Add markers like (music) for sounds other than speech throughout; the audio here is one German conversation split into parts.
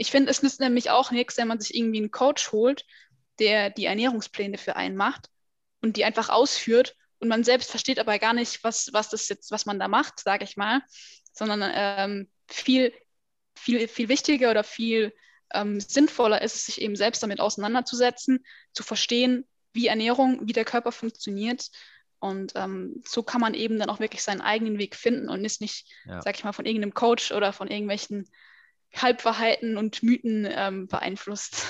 Ich finde, es nützt nämlich auch nichts, wenn man sich irgendwie einen Coach holt, der die Ernährungspläne für einen macht und die einfach ausführt und man selbst versteht aber gar nicht, was, was das jetzt, was man da macht, sage ich mal, sondern ähm, viel, viel, viel wichtiger oder viel ähm, sinnvoller ist es, sich eben selbst damit auseinanderzusetzen, zu verstehen, wie Ernährung, wie der Körper funktioniert. Und ähm, so kann man eben dann auch wirklich seinen eigenen Weg finden und ist nicht, ja. sag ich mal, von irgendeinem Coach oder von irgendwelchen Halbwahrheiten und Mythen ähm, beeinflusst.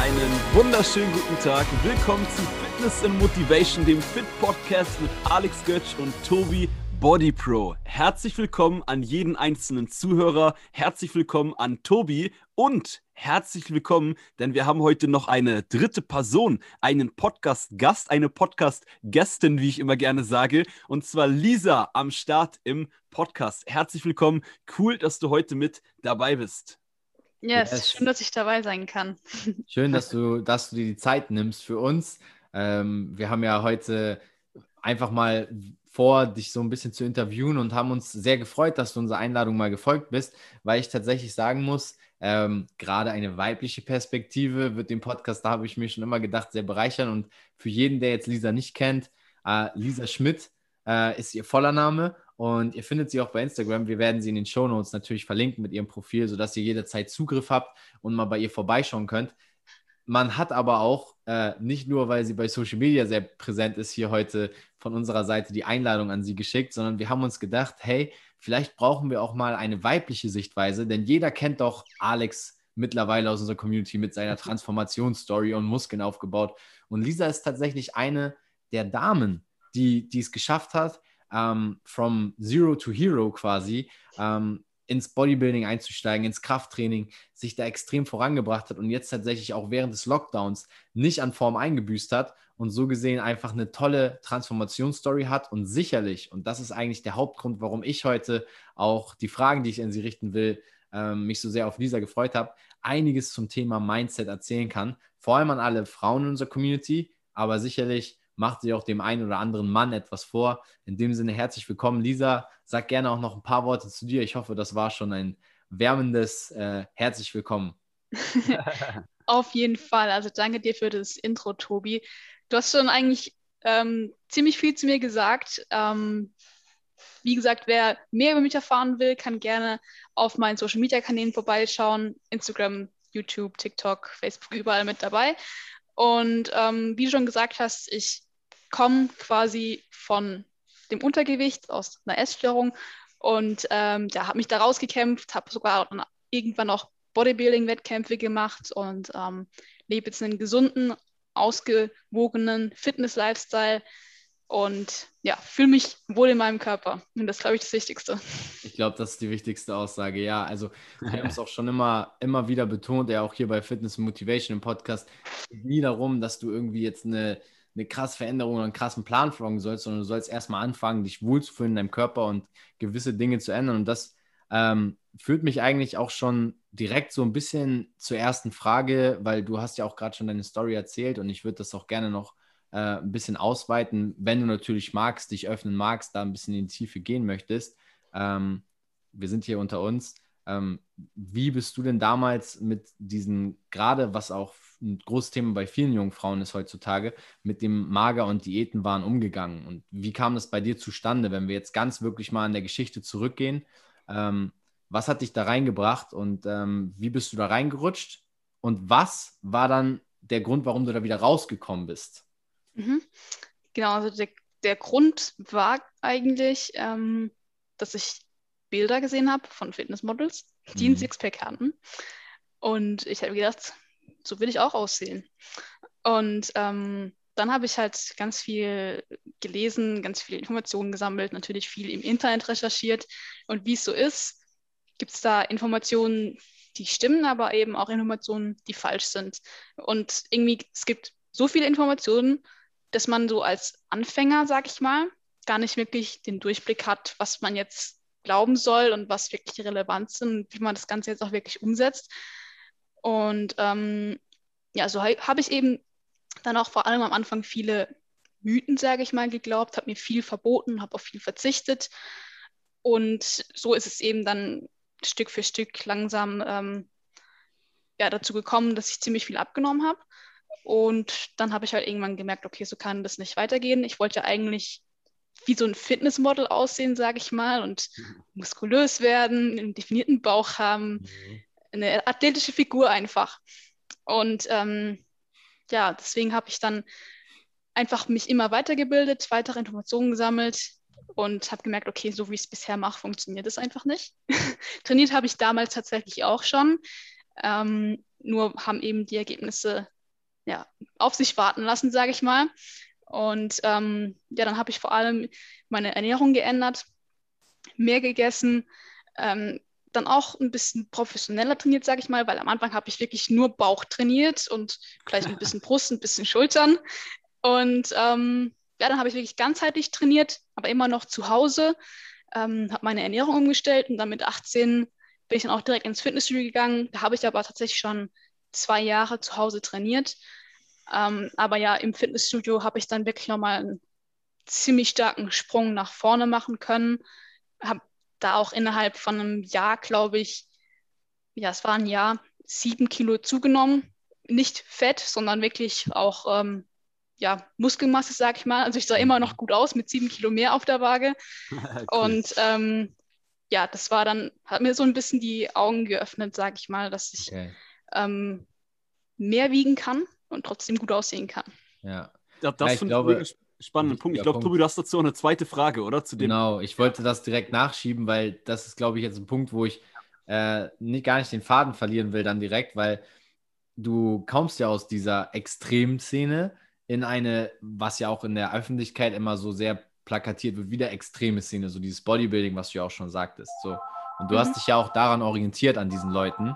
Einen wunderschönen guten Tag. Willkommen zu Fitness and Motivation, dem Fit Podcast mit Alex Götsch und Tobi Body Pro. Herzlich willkommen an jeden einzelnen Zuhörer. Herzlich willkommen an Tobi und herzlich willkommen, denn wir haben heute noch eine dritte Person, einen Podcast-Gast, eine Podcast-Gästin, wie ich immer gerne sage, und zwar Lisa am Start im Podcast. Herzlich willkommen. Cool, dass du heute mit dabei bist. Ja, es yes. ist schön, dass ich dabei sein kann. (laughs) Schön, dass du, dass du dir die Zeit nimmst für uns. Ähm, wir haben ja heute einfach mal vor, dich so ein bisschen zu interviewen und haben uns sehr gefreut, dass du unserer Einladung mal gefolgt bist, weil ich tatsächlich sagen muss, ähm, gerade eine weibliche Perspektive wird den Podcast, da habe ich mir schon immer gedacht, sehr bereichern. Und für jeden, der jetzt Lisa nicht kennt, äh, Lisa Schmidt äh, ist ihr voller Name und ihr findet sie auch bei Instagram. Wir werden sie in den Show Notes natürlich verlinken mit ihrem Profil, sodass ihr jederzeit Zugriff habt und mal bei ihr vorbeischauen könnt. Man hat aber auch, äh, nicht nur, weil sie bei Social Media sehr präsent ist, hier heute von unserer Seite die Einladung an sie geschickt, sondern wir haben uns gedacht, hey, vielleicht brauchen wir auch mal eine weibliche Sichtweise, denn jeder kennt doch Alex mittlerweile aus unserer Community mit seiner (laughs) Transformationsstory und Muskeln aufgebaut. Und Lisa ist tatsächlich eine der Damen, die, die es geschafft hat, ähm, from Zero to Hero quasi ähm, ins Bodybuilding einzusteigen, ins Krafttraining, sich da extrem vorangebracht hat und jetzt tatsächlich auch während des Lockdowns nicht an Form eingebüßt hat und so gesehen einfach eine tolle Transformationsstory hat und sicherlich, und das ist eigentlich der Hauptgrund, warum ich heute auch die Fragen, die ich an Sie richten will, ähm, mich so sehr auf Lisa gefreut habe, einiges zum Thema Mindset erzählen kann, vor allem an alle Frauen in unserer Community, aber sicherlich macht sie auch dem einen oder anderen Mann etwas vor. In dem Sinne herzlich willkommen, Lisa. Sag gerne auch noch ein paar Worte zu dir. Ich hoffe, das war schon ein wärmendes äh, herzlich willkommen. (laughs) Auf jeden Fall. Also danke dir für das Intro, Tobi. Du hast schon eigentlich ähm, ziemlich viel zu mir gesagt. Ähm, wie gesagt, wer mehr über mich erfahren will, kann gerne auf meinen Social Media Kanälen vorbeischauen. Instagram, YouTube, TikTok, Facebook, überall mit dabei. Und ähm, wie du schon gesagt hast, ich komme quasi von dem Untergewicht aus einer Essstörung und ähm, ja, habe mich da rausgekämpft, habe sogar irgendwann auch Bodybuilding-Wettkämpfe gemacht und ähm, lebe jetzt einen gesunden, ausgewogenen Fitness-Lifestyle und ja, fühle mich wohl in meinem Körper. Und das ist, glaube ich, das Wichtigste. Ich glaube, das ist die wichtigste Aussage. Ja, also wir haben (laughs) es auch schon immer, immer wieder betont, ja auch hier bei Fitness Motivation im Podcast, es geht nie darum, dass du irgendwie jetzt eine eine krasse Veränderung oder einen krassen Plan folgen sollst, sondern du sollst erstmal anfangen, dich wohlzufühlen in deinem Körper und gewisse Dinge zu ändern. Und das ähm, führt mich eigentlich auch schon direkt so ein bisschen zur ersten Frage, weil du hast ja auch gerade schon deine Story erzählt und ich würde das auch gerne noch äh, ein bisschen ausweiten, wenn du natürlich magst, dich öffnen magst, da ein bisschen in die Tiefe gehen möchtest. Ähm, wir sind hier unter uns. Ähm, wie bist du denn damals mit diesen, gerade was auch ein großes Thema bei vielen jungen Frauen ist heutzutage, mit dem Mager- und Diätenwahn umgegangen? Und wie kam das bei dir zustande, wenn wir jetzt ganz wirklich mal in der Geschichte zurückgehen? Ähm, was hat dich da reingebracht und ähm, wie bist du da reingerutscht? Und was war dann der Grund, warum du da wieder rausgekommen bist? Mhm. Genau, also der, der Grund war eigentlich, ähm, dass ich Bilder gesehen habe von Fitnessmodels, die mhm. ein Sixpack hatten. Und ich habe gedacht, so will ich auch aussehen. Und ähm, dann habe ich halt ganz viel gelesen, ganz viele Informationen gesammelt, natürlich viel im Internet recherchiert. Und wie es so ist, gibt es da Informationen, die stimmen, aber eben auch Informationen, die falsch sind. Und irgendwie, es gibt so viele Informationen, dass man so als Anfänger, sag ich mal, gar nicht wirklich den Durchblick hat, was man jetzt glauben soll und was wirklich relevant sind und wie man das Ganze jetzt auch wirklich umsetzt. Und ähm, ja, so habe ich eben dann auch vor allem am Anfang viele Mythen, sage ich mal, geglaubt, habe mir viel verboten, habe auf viel verzichtet. Und so ist es eben dann Stück für Stück langsam ähm, ja, dazu gekommen, dass ich ziemlich viel abgenommen habe. Und dann habe ich halt irgendwann gemerkt, okay, so kann das nicht weitergehen. Ich wollte eigentlich wie so ein Fitnessmodel aussehen, sage ich mal, und mhm. muskulös werden, einen definierten Bauch haben, mhm. Eine athletische Figur einfach. Und ähm, ja, deswegen habe ich dann einfach mich immer weitergebildet, weitere Informationen gesammelt und habe gemerkt, okay, so wie ich es bisher mache, funktioniert es einfach nicht. (laughs) Trainiert habe ich damals tatsächlich auch schon, ähm, nur haben eben die Ergebnisse ja, auf sich warten lassen, sage ich mal. Und ähm, ja, dann habe ich vor allem meine Ernährung geändert, mehr gegessen, ähm, dann auch ein bisschen professioneller trainiert, sage ich mal, weil am Anfang habe ich wirklich nur Bauch trainiert und vielleicht ein bisschen (laughs) Brust, ein bisschen Schultern. Und ähm, ja, dann habe ich wirklich ganzheitlich trainiert, aber immer noch zu Hause, ähm, habe meine Ernährung umgestellt und dann mit 18 bin ich dann auch direkt ins Fitnessstudio gegangen. Da habe ich aber tatsächlich schon zwei Jahre zu Hause trainiert. Ähm, aber ja, im Fitnessstudio habe ich dann wirklich nochmal einen ziemlich starken Sprung nach vorne machen können. Habe da auch innerhalb von einem Jahr, glaube ich, ja, es war ein Jahr, sieben Kilo zugenommen. Nicht Fett, sondern wirklich auch ähm, ja, Muskelmasse, sag ich mal. Also ich sah immer noch gut aus mit sieben Kilo mehr auf der Waage. (laughs) cool. Und ähm, ja, das war dann, hat mir so ein bisschen die Augen geöffnet, sag ich mal, dass ich okay. ähm, mehr wiegen kann und trotzdem gut aussehen kann. Ja, ja das ja, finde ich einen spannenden Punkt. Ich glaube, Tobi, du hast dazu auch eine zweite Frage, oder? Zu dem genau, ich wollte das direkt nachschieben, weil das ist, glaube ich, jetzt ein Punkt, wo ich äh, nicht, gar nicht den Faden verlieren will dann direkt, weil du kommst ja aus dieser Extremszene in eine, was ja auch in der Öffentlichkeit immer so sehr plakatiert wird, wie der extreme Szene, so dieses Bodybuilding, was du ja auch schon sagtest. So. Und du mhm. hast dich ja auch daran orientiert an diesen Leuten.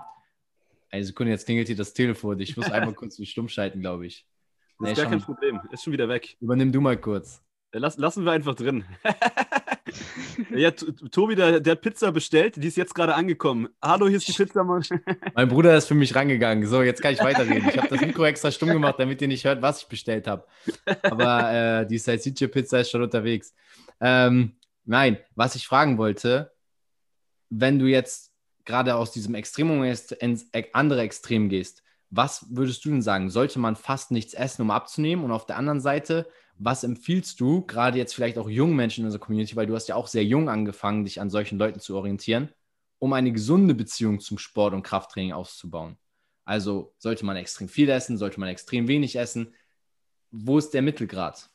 Eine Sekunde, jetzt klingelt hier das Telefon. Ich muss (laughs) einmal kurz stumm schalten, glaube ich. Das nee, ist gar schon, kein Problem. Ist schon wieder weg. Übernimm du mal kurz. Lass, lassen wir einfach drin. (laughs) ja, Tobi, der, der, hat Pizza bestellt, die ist jetzt gerade angekommen. Hallo, hier ist die Pizza. (laughs) mein Bruder ist für mich rangegangen. So, jetzt kann ich weiterreden. Ich habe das Mikro extra stumm gemacht, damit ihr nicht hört, was ich bestellt habe. Aber äh, die Salsiccia Pizza ist schon unterwegs. Ähm, nein, was ich fragen wollte, wenn du jetzt gerade aus diesem Extrem ins andere Extrem gehst, was würdest du denn sagen? Sollte man fast nichts essen, um abzunehmen? Und auf der anderen Seite, was empfiehlst du, gerade jetzt vielleicht auch jungen Menschen in unserer Community, weil du hast ja auch sehr jung angefangen, dich an solchen Leuten zu orientieren, um eine gesunde Beziehung zum Sport und Krafttraining auszubauen? Also sollte man extrem viel essen, sollte man extrem wenig essen? Wo ist der Mittelgrad?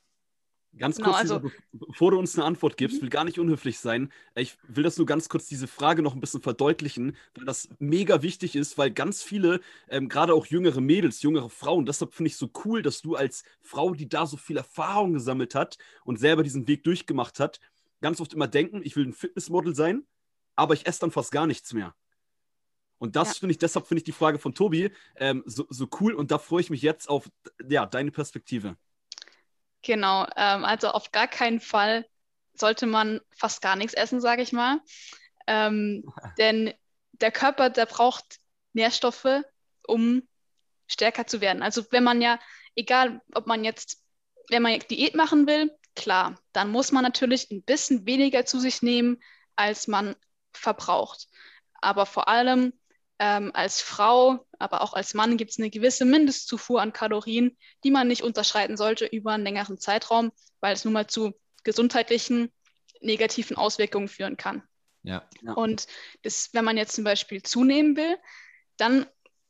Ganz genau, kurz, also, bevor du uns eine Antwort gibst, will gar nicht unhöflich sein. Ich will das nur ganz kurz, diese Frage noch ein bisschen verdeutlichen, weil das mega wichtig ist, weil ganz viele, ähm, gerade auch jüngere Mädels, jüngere Frauen, deshalb finde ich so cool, dass du als Frau, die da so viel Erfahrung gesammelt hat und selber diesen Weg durchgemacht hat, ganz oft immer denken, ich will ein Fitnessmodel sein, aber ich esse dann fast gar nichts mehr. Und das ja. finde ich, deshalb finde ich die Frage von Tobi ähm, so, so cool und da freue ich mich jetzt auf ja, deine Perspektive. Genau, ähm, also auf gar keinen Fall sollte man fast gar nichts essen, sage ich mal. Ähm, (laughs) denn der Körper, der braucht Nährstoffe, um stärker zu werden. Also wenn man ja, egal ob man jetzt, wenn man Diät machen will, klar, dann muss man natürlich ein bisschen weniger zu sich nehmen, als man verbraucht. Aber vor allem ähm, als Frau, aber auch als Mann gibt es eine gewisse Mindestzufuhr an Kalorien, die man nicht unterschreiten sollte über einen längeren Zeitraum, weil es nun mal zu gesundheitlichen negativen Auswirkungen führen kann. Ja. ja. Und das, wenn man jetzt zum Beispiel zunehmen will, dann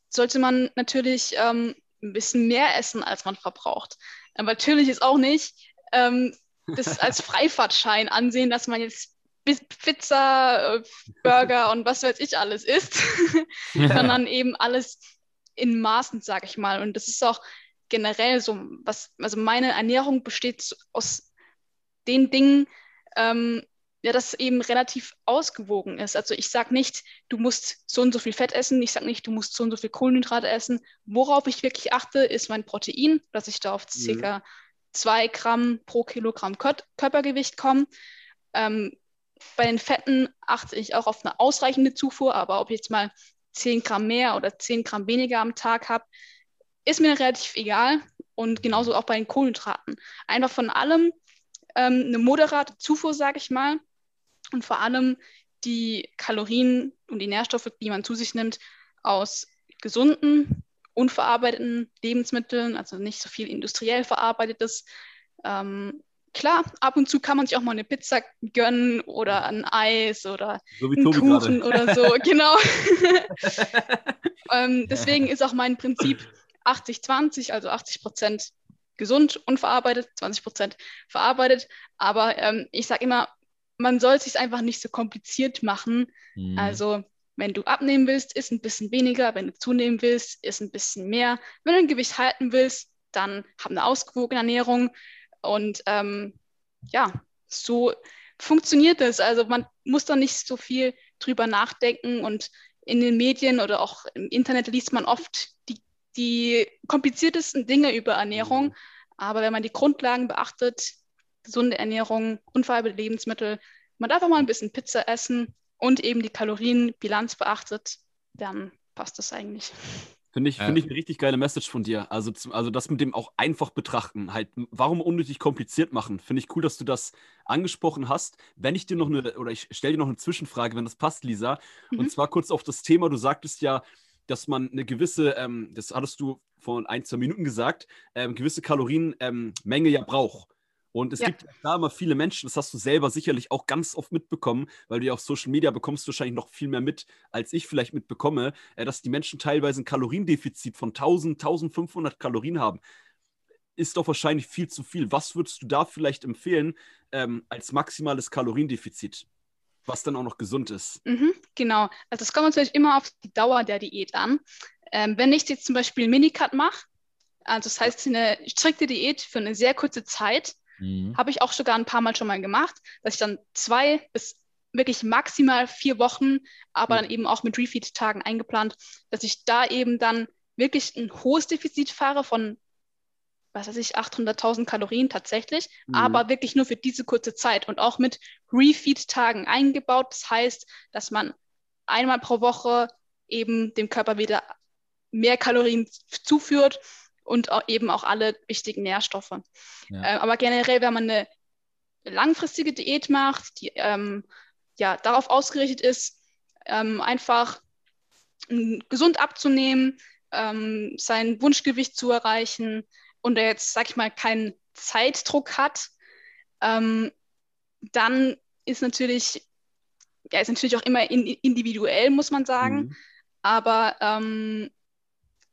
sollte man natürlich ähm, ein bisschen mehr essen, als man verbraucht. Aber natürlich ist auch nicht ähm, das als (laughs) Freifahrtschein ansehen, dass man jetzt Pizza, äh, Burger und was weiß ich alles isst, (laughs) sondern eben alles in Maßen, sag ich mal. Und das ist auch generell so, was, also meine Ernährung besteht aus den Dingen, ähm, ja, das eben relativ ausgewogen ist. Also ich sage nicht, du musst so und so viel Fett essen, ich sage nicht, du musst so und so viel Kohlenhydrate essen. Worauf ich wirklich achte, ist mein Protein, dass ich da auf mhm. ca. 2 Gramm pro Kilogramm Körpergewicht komme. Ähm, bei den Fetten achte ich auch auf eine ausreichende Zufuhr, aber ob ich jetzt mal 10 Gramm mehr oder 10 Gramm weniger am Tag habe, ist mir relativ egal. Und genauso auch bei den Kohlenhydraten. Einfach von allem ähm, eine moderate Zufuhr, sage ich mal. Und vor allem die Kalorien und die Nährstoffe, die man zu sich nimmt, aus gesunden, unverarbeiteten Lebensmitteln, also nicht so viel industriell verarbeitetes. Ähm, klar, ab und zu kann man sich auch mal eine Pizza gönnen oder ein Eis oder so einen Kuchen gerade. oder so, (laughs) genau. (laughs) ähm, deswegen ist auch mein Prinzip 80-20, also 80 Prozent gesund, unverarbeitet, 20 Prozent verarbeitet. Aber ähm, ich sage immer, man soll es sich einfach nicht so kompliziert machen. Mhm. Also wenn du abnehmen willst, ist ein bisschen weniger. Wenn du zunehmen willst, ist ein bisschen mehr. Wenn du ein Gewicht halten willst, dann hab eine ausgewogene Ernährung. Und ähm, ja, so funktioniert es. Also man muss da nicht so viel drüber nachdenken und in den Medien oder auch im Internet liest man oft die, die kompliziertesten Dinge über Ernährung. Mhm. Aber wenn man die Grundlagen beachtet, gesunde Ernährung, unverarbeitete Lebensmittel, man darf auch mal ein bisschen Pizza essen und eben die Kalorienbilanz beachtet, dann passt das eigentlich. Finde ich, find ich eine richtig geile Message von dir. Also, also das mit dem auch einfach betrachten. Halt, warum unnötig kompliziert machen? Finde ich cool, dass du das angesprochen hast. Wenn ich dir noch eine, oder ich stelle dir noch eine Zwischenfrage, wenn das passt, Lisa. Mhm. Und zwar kurz auf das Thema, du sagtest ja, dass man eine gewisse, ähm, das hattest du vor ein, zwei Minuten gesagt, ähm, gewisse Kalorienmenge ähm, ja braucht. Und es ja. gibt da immer viele Menschen, das hast du selber sicherlich auch ganz oft mitbekommen, weil du ja auf Social Media bekommst wahrscheinlich noch viel mehr mit, als ich vielleicht mitbekomme, äh, dass die Menschen teilweise ein Kaloriendefizit von 1000, 1500 Kalorien haben. Ist doch wahrscheinlich viel zu viel. Was würdest du da vielleicht empfehlen ähm, als maximales Kaloriendefizit? was dann auch noch gesund ist. Mhm, genau. Also es kommt natürlich immer auf die Dauer der Diät an. Ähm, wenn ich jetzt zum Beispiel Minicut mache, also das heißt eine strikte Diät für eine sehr kurze Zeit, Mhm. Habe ich auch sogar ein paar Mal schon mal gemacht, dass ich dann zwei bis wirklich maximal vier Wochen, aber mhm. dann eben auch mit Refeed-Tagen eingeplant, dass ich da eben dann wirklich ein hohes Defizit fahre von, was weiß ich, 800.000 Kalorien tatsächlich, mhm. aber wirklich nur für diese kurze Zeit und auch mit Refeed-Tagen eingebaut. Das heißt, dass man einmal pro Woche eben dem Körper wieder mehr Kalorien zuführt und auch eben auch alle wichtigen Nährstoffe. Ja. Äh, aber generell, wenn man eine langfristige Diät macht, die ähm, ja darauf ausgerichtet ist, ähm, einfach gesund abzunehmen, ähm, sein Wunschgewicht zu erreichen und er jetzt, sag ich mal, keinen Zeitdruck hat, ähm, dann ist natürlich, ja, ist natürlich auch immer in, individuell, muss man sagen. Mhm. Aber ähm,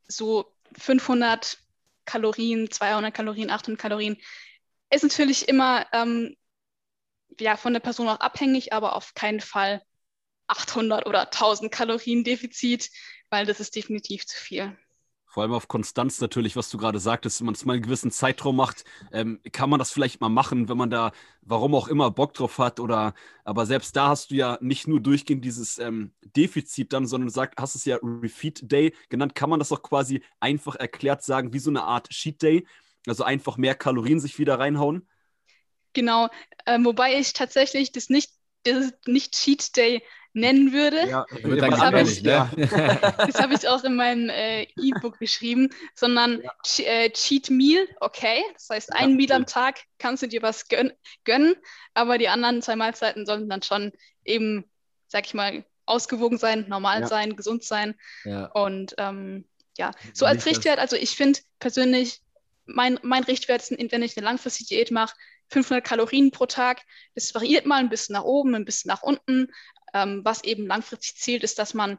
so 500 Kalorien, 200 Kalorien, 800 Kalorien. Ist natürlich immer ähm, ja, von der Person auch abhängig, aber auf keinen Fall 800 oder 1000 Kalorien Defizit, weil das ist definitiv zu viel. Vor allem auf Konstanz natürlich, was du gerade sagtest, wenn man es mal einen gewissen Zeitraum macht, ähm, kann man das vielleicht mal machen, wenn man da, warum auch immer, Bock drauf hat. Oder aber selbst da hast du ja nicht nur durchgehend dieses ähm, Defizit dann, sondern du sagst, hast es ja Refeed Day genannt. Kann man das auch quasi einfach erklärt sagen, wie so eine Art Cheat Day? Also einfach mehr Kalorien sich wieder reinhauen? Genau, äh, wobei ich tatsächlich das nicht, das nicht Cheat Day nennen würde. Ja, (laughs) das habe ich, ne? hab ich, auch in meinem äh, E-Book geschrieben, sondern ja. Äh, Cheat Meal, okay. Das heißt, ein ja, Meal am Tag kannst du dir was gön gönnen, aber die anderen zwei Mahlzeiten sollten dann schon eben, sag ich mal, ausgewogen sein, normal sein, gesund sein. Und ähm, ja, so als Richtwert, also ich finde persönlich, mein, mein Richtwert ist, wenn ich eine langfristige Diät mache, 500 Kalorien pro Tag. Das variiert mal ein bisschen nach oben, ein bisschen nach unten, ähm, was eben langfristig zielt, ist, dass man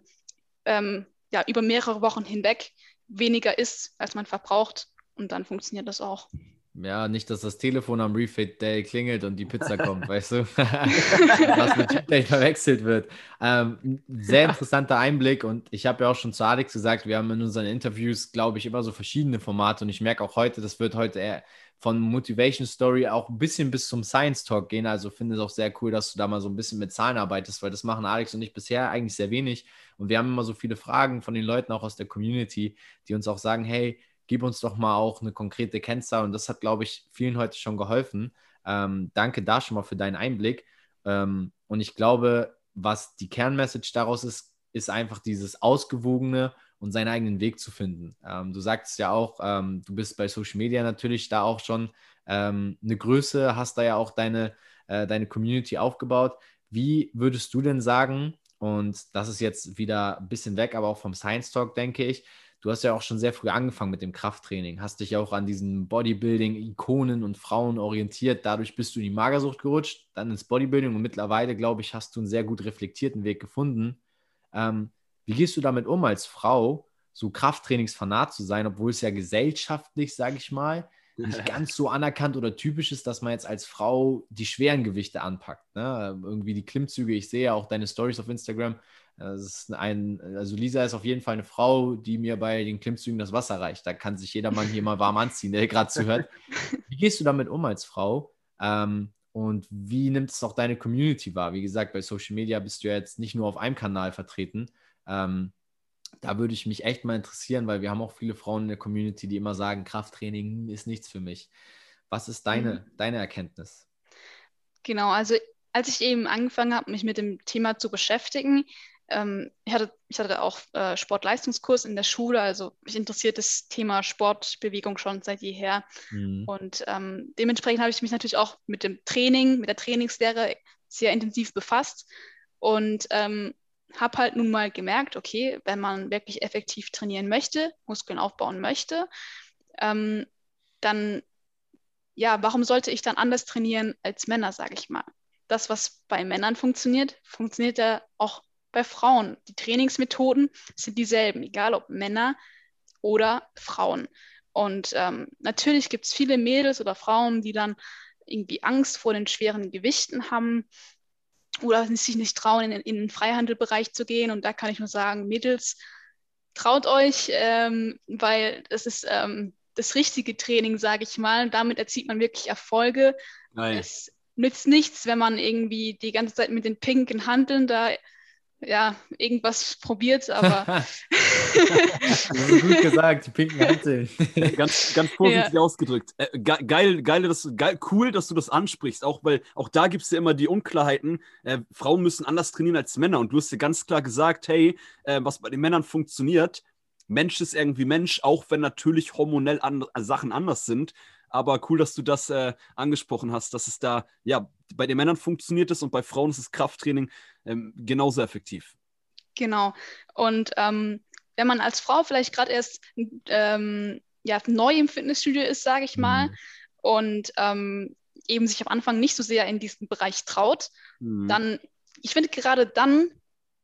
ähm, ja, über mehrere Wochen hinweg weniger isst, als man verbraucht. Und dann funktioniert das auch. Ja, nicht, dass das Telefon am Refit Day klingelt und die Pizza kommt, (laughs) weißt du? (laughs) Was mit Cheat Day verwechselt wird. Ähm, sehr interessanter Einblick und ich habe ja auch schon zu Alex gesagt, wir haben in unseren Interviews, glaube ich, immer so verschiedene Formate und ich merke auch heute, das wird heute eher von Motivation Story auch ein bisschen bis zum Science Talk gehen. Also finde es auch sehr cool, dass du da mal so ein bisschen mit Zahlen arbeitest, weil das machen Alex und ich bisher eigentlich sehr wenig. Und wir haben immer so viele Fragen von den Leuten auch aus der Community, die uns auch sagen, hey, gib uns doch mal auch eine konkrete Kennzahl. Und das hat, glaube ich, vielen heute schon geholfen. Ähm, danke da schon mal für deinen Einblick. Ähm, und ich glaube, was die Kernmessage daraus ist, ist einfach dieses ausgewogene und seinen eigenen Weg zu finden. Ähm, du sagst ja auch, ähm, du bist bei Social Media natürlich da auch schon ähm, eine Größe, hast da ja auch deine, äh, deine Community aufgebaut. Wie würdest du denn sagen, und das ist jetzt wieder ein bisschen weg, aber auch vom Science Talk, denke ich, du hast ja auch schon sehr früh angefangen mit dem Krafttraining, hast dich ja auch an diesen Bodybuilding-Ikonen und Frauen orientiert. Dadurch bist du in die Magersucht gerutscht, dann ins Bodybuilding und mittlerweile, glaube ich, hast du einen sehr gut reflektierten Weg gefunden. Ähm, wie gehst du damit um als Frau, so Krafttrainingsfanat zu sein, obwohl es ja gesellschaftlich, sage ich mal, nicht (laughs) ganz so anerkannt oder typisch ist, dass man jetzt als Frau die schweren Gewichte anpackt. Ne? Irgendwie die Klimmzüge, ich sehe ja auch deine Stories auf Instagram. Ein, also Lisa ist auf jeden Fall eine Frau, die mir bei den Klimmzügen das Wasser reicht. Da kann sich jeder Mann hier mal warm anziehen, der gerade zuhört. (laughs) Wie gehst du damit um als Frau? Ähm, und wie nimmt es auch deine Community wahr? Wie gesagt, bei Social Media bist du ja jetzt nicht nur auf einem Kanal vertreten. Ähm, da würde ich mich echt mal interessieren, weil wir haben auch viele Frauen in der Community, die immer sagen, Krafttraining ist nichts für mich. Was ist deine, mhm. deine Erkenntnis? Genau, also als ich eben angefangen habe, mich mit dem Thema zu beschäftigen, ähm, ich, hatte, ich hatte auch äh, Sportleistungskurs in der Schule, also mich interessiert das Thema Sportbewegung schon seit jeher. Mhm. Und ähm, dementsprechend habe ich mich natürlich auch mit dem Training, mit der Trainingslehre sehr intensiv befasst. Und ähm, habe halt nun mal gemerkt, okay, wenn man wirklich effektiv trainieren möchte, Muskeln aufbauen möchte, ähm, dann, ja, warum sollte ich dann anders trainieren als Männer, sage ich mal? Das, was bei Männern funktioniert, funktioniert ja auch bei Frauen. Die Trainingsmethoden sind dieselben, egal ob Männer oder Frauen. Und ähm, natürlich gibt es viele Mädels oder Frauen, die dann irgendwie Angst vor den schweren Gewichten haben oder sich nicht trauen, in, in den Freihandelbereich zu gehen. Und da kann ich nur sagen, Mädels, traut euch, ähm, weil das ist ähm, das richtige Training, sage ich mal. Damit erzielt man wirklich Erfolge. Nein. Es nützt nichts, wenn man irgendwie die ganze Zeit mit den pinken Handeln da ja, irgendwas probiert, aber. (laughs) (laughs) (laughs) gut gesagt, die pinken Hanteln. ganz, ganz vorsichtig ja. ausgedrückt. Äh, geil, geil, das, geil, cool, dass du das ansprichst, auch weil auch da gibt es ja immer die Unklarheiten. Äh, Frauen müssen anders trainieren als Männer und du hast ja ganz klar gesagt, hey, äh, was bei den Männern funktioniert, Mensch ist irgendwie Mensch, auch wenn natürlich hormonell an, Sachen anders sind. Aber cool, dass du das äh, angesprochen hast, dass es da, ja, bei den Männern funktioniert es und bei Frauen ist das Krafttraining ähm, genauso effektiv. Genau. Und ähm, wenn man als Frau vielleicht gerade erst ähm, ja, neu im Fitnessstudio ist, sage ich mal, mhm. und ähm, eben sich am Anfang nicht so sehr in diesen Bereich traut, mhm. dann, ich finde gerade dann,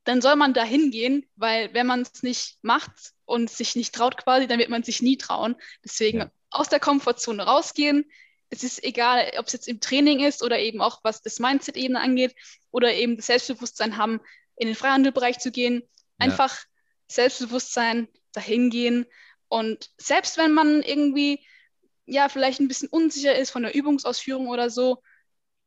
dann soll man da hingehen, weil wenn man es nicht macht und sich nicht traut quasi, dann wird man sich nie trauen. Deswegen ja aus der Komfortzone rausgehen. Es ist egal, ob es jetzt im Training ist oder eben auch was das Mindset-Ebene angeht oder eben das Selbstbewusstsein haben, in den Freihandelbereich zu gehen. Einfach ja. Selbstbewusstsein, dahin gehen. Und selbst wenn man irgendwie ja vielleicht ein bisschen unsicher ist von der Übungsausführung oder so,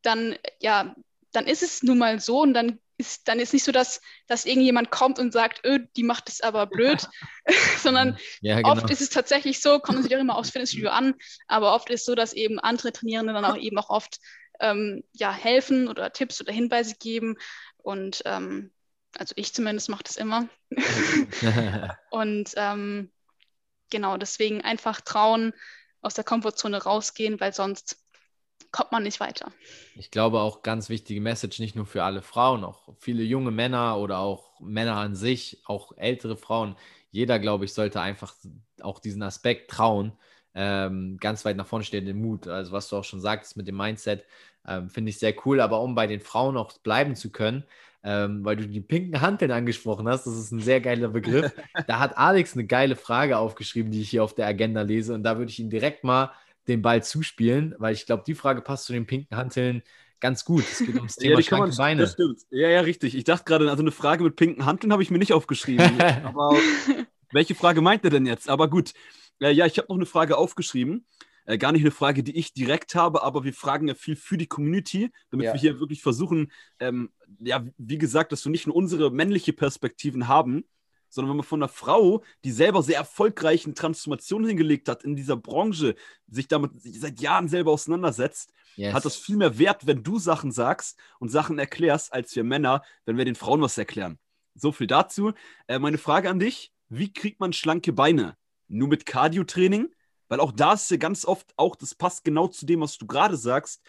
dann ja, dann ist es nun mal so und dann ist, dann ist nicht so, dass, dass irgendjemand kommt und sagt, öh, die macht es aber blöd, (laughs) sondern ja, genau. oft ist es tatsächlich so, kommt natürlich auch immer aufs Fitnessstudio an, aber oft ist es so, dass eben andere Trainierende dann auch eben auch oft ähm, ja, helfen oder Tipps oder Hinweise geben und ähm, also ich zumindest mache das immer. (laughs) und ähm, genau, deswegen einfach trauen, aus der Komfortzone rausgehen, weil sonst kommt man nicht weiter. Ich glaube auch ganz wichtige Message, nicht nur für alle Frauen, auch viele junge Männer oder auch Männer an sich, auch ältere Frauen. Jeder, glaube ich, sollte einfach auch diesen Aspekt trauen, ähm, ganz weit nach vorne stehen, den Mut. Also was du auch schon sagst mit dem Mindset, ähm, finde ich sehr cool. Aber um bei den Frauen auch bleiben zu können, ähm, weil du die pinken Hanteln angesprochen hast, das ist ein sehr geiler Begriff. (laughs) da hat Alex eine geile Frage aufgeschrieben, die ich hier auf der Agenda lese. Und da würde ich ihn direkt mal den Ball zuspielen, weil ich glaube, die Frage passt zu den pinken Hanteln ganz gut. Es geht ums (laughs) Thema ja, schlanke man, Beine. Das stimmt. Ja, ja, richtig. Ich dachte gerade, also eine Frage mit pinken Hanteln habe ich mir nicht aufgeschrieben. (laughs) aber welche Frage meint er denn jetzt? Aber gut. Äh, ja, ich habe noch eine Frage aufgeschrieben. Äh, gar nicht eine Frage, die ich direkt habe, aber wir fragen ja viel für die Community, damit ja. wir hier wirklich versuchen, ähm, ja, wie gesagt, dass wir nicht nur unsere männliche Perspektiven haben, sondern wenn man von einer Frau, die selber sehr erfolgreichen Transformationen hingelegt hat in dieser Branche, sich damit seit Jahren selber auseinandersetzt, yes. hat das viel mehr Wert, wenn du Sachen sagst und Sachen erklärst, als wir Männer, wenn wir den Frauen was erklären. So viel dazu. Äh, meine Frage an dich: wie kriegt man schlanke Beine? Nur mit Cardio-Training? Weil auch da ist ja ganz oft auch, das passt genau zu dem, was du gerade sagst.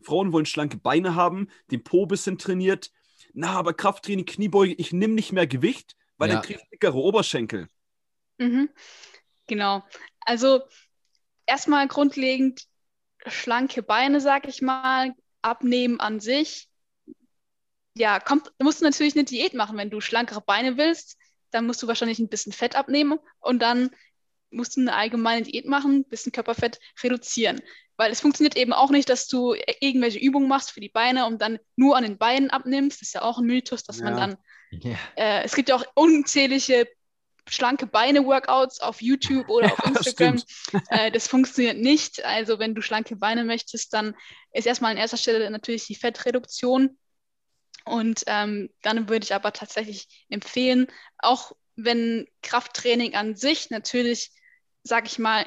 Frauen wollen schlanke Beine haben, den Po ein bisschen trainiert. Na, aber Krafttraining, Kniebeuge, ich nehme nicht mehr Gewicht, weil ja. dann kriege ich dickere Oberschenkel. Mhm. Genau. Also erstmal grundlegend schlanke Beine, sag ich mal, abnehmen an sich. Ja, kommt, du musst natürlich eine Diät machen, wenn du schlankere Beine willst, dann musst du wahrscheinlich ein bisschen Fett abnehmen und dann musst du eine allgemeine Diät machen, ein bisschen Körperfett reduzieren. Weil es funktioniert eben auch nicht, dass du irgendwelche Übungen machst für die Beine und dann nur an den Beinen abnimmst. Das ist ja auch ein Mythos, dass ja. man dann. Ja. Äh, es gibt ja auch unzählige schlanke Beine-Workouts auf YouTube oder auf (laughs) Instagram. äh, das funktioniert nicht. Also wenn du schlanke Beine möchtest, dann ist erstmal an erster Stelle natürlich die Fettreduktion. Und ähm, dann würde ich aber tatsächlich empfehlen, auch wenn Krafttraining an sich natürlich, sage ich mal,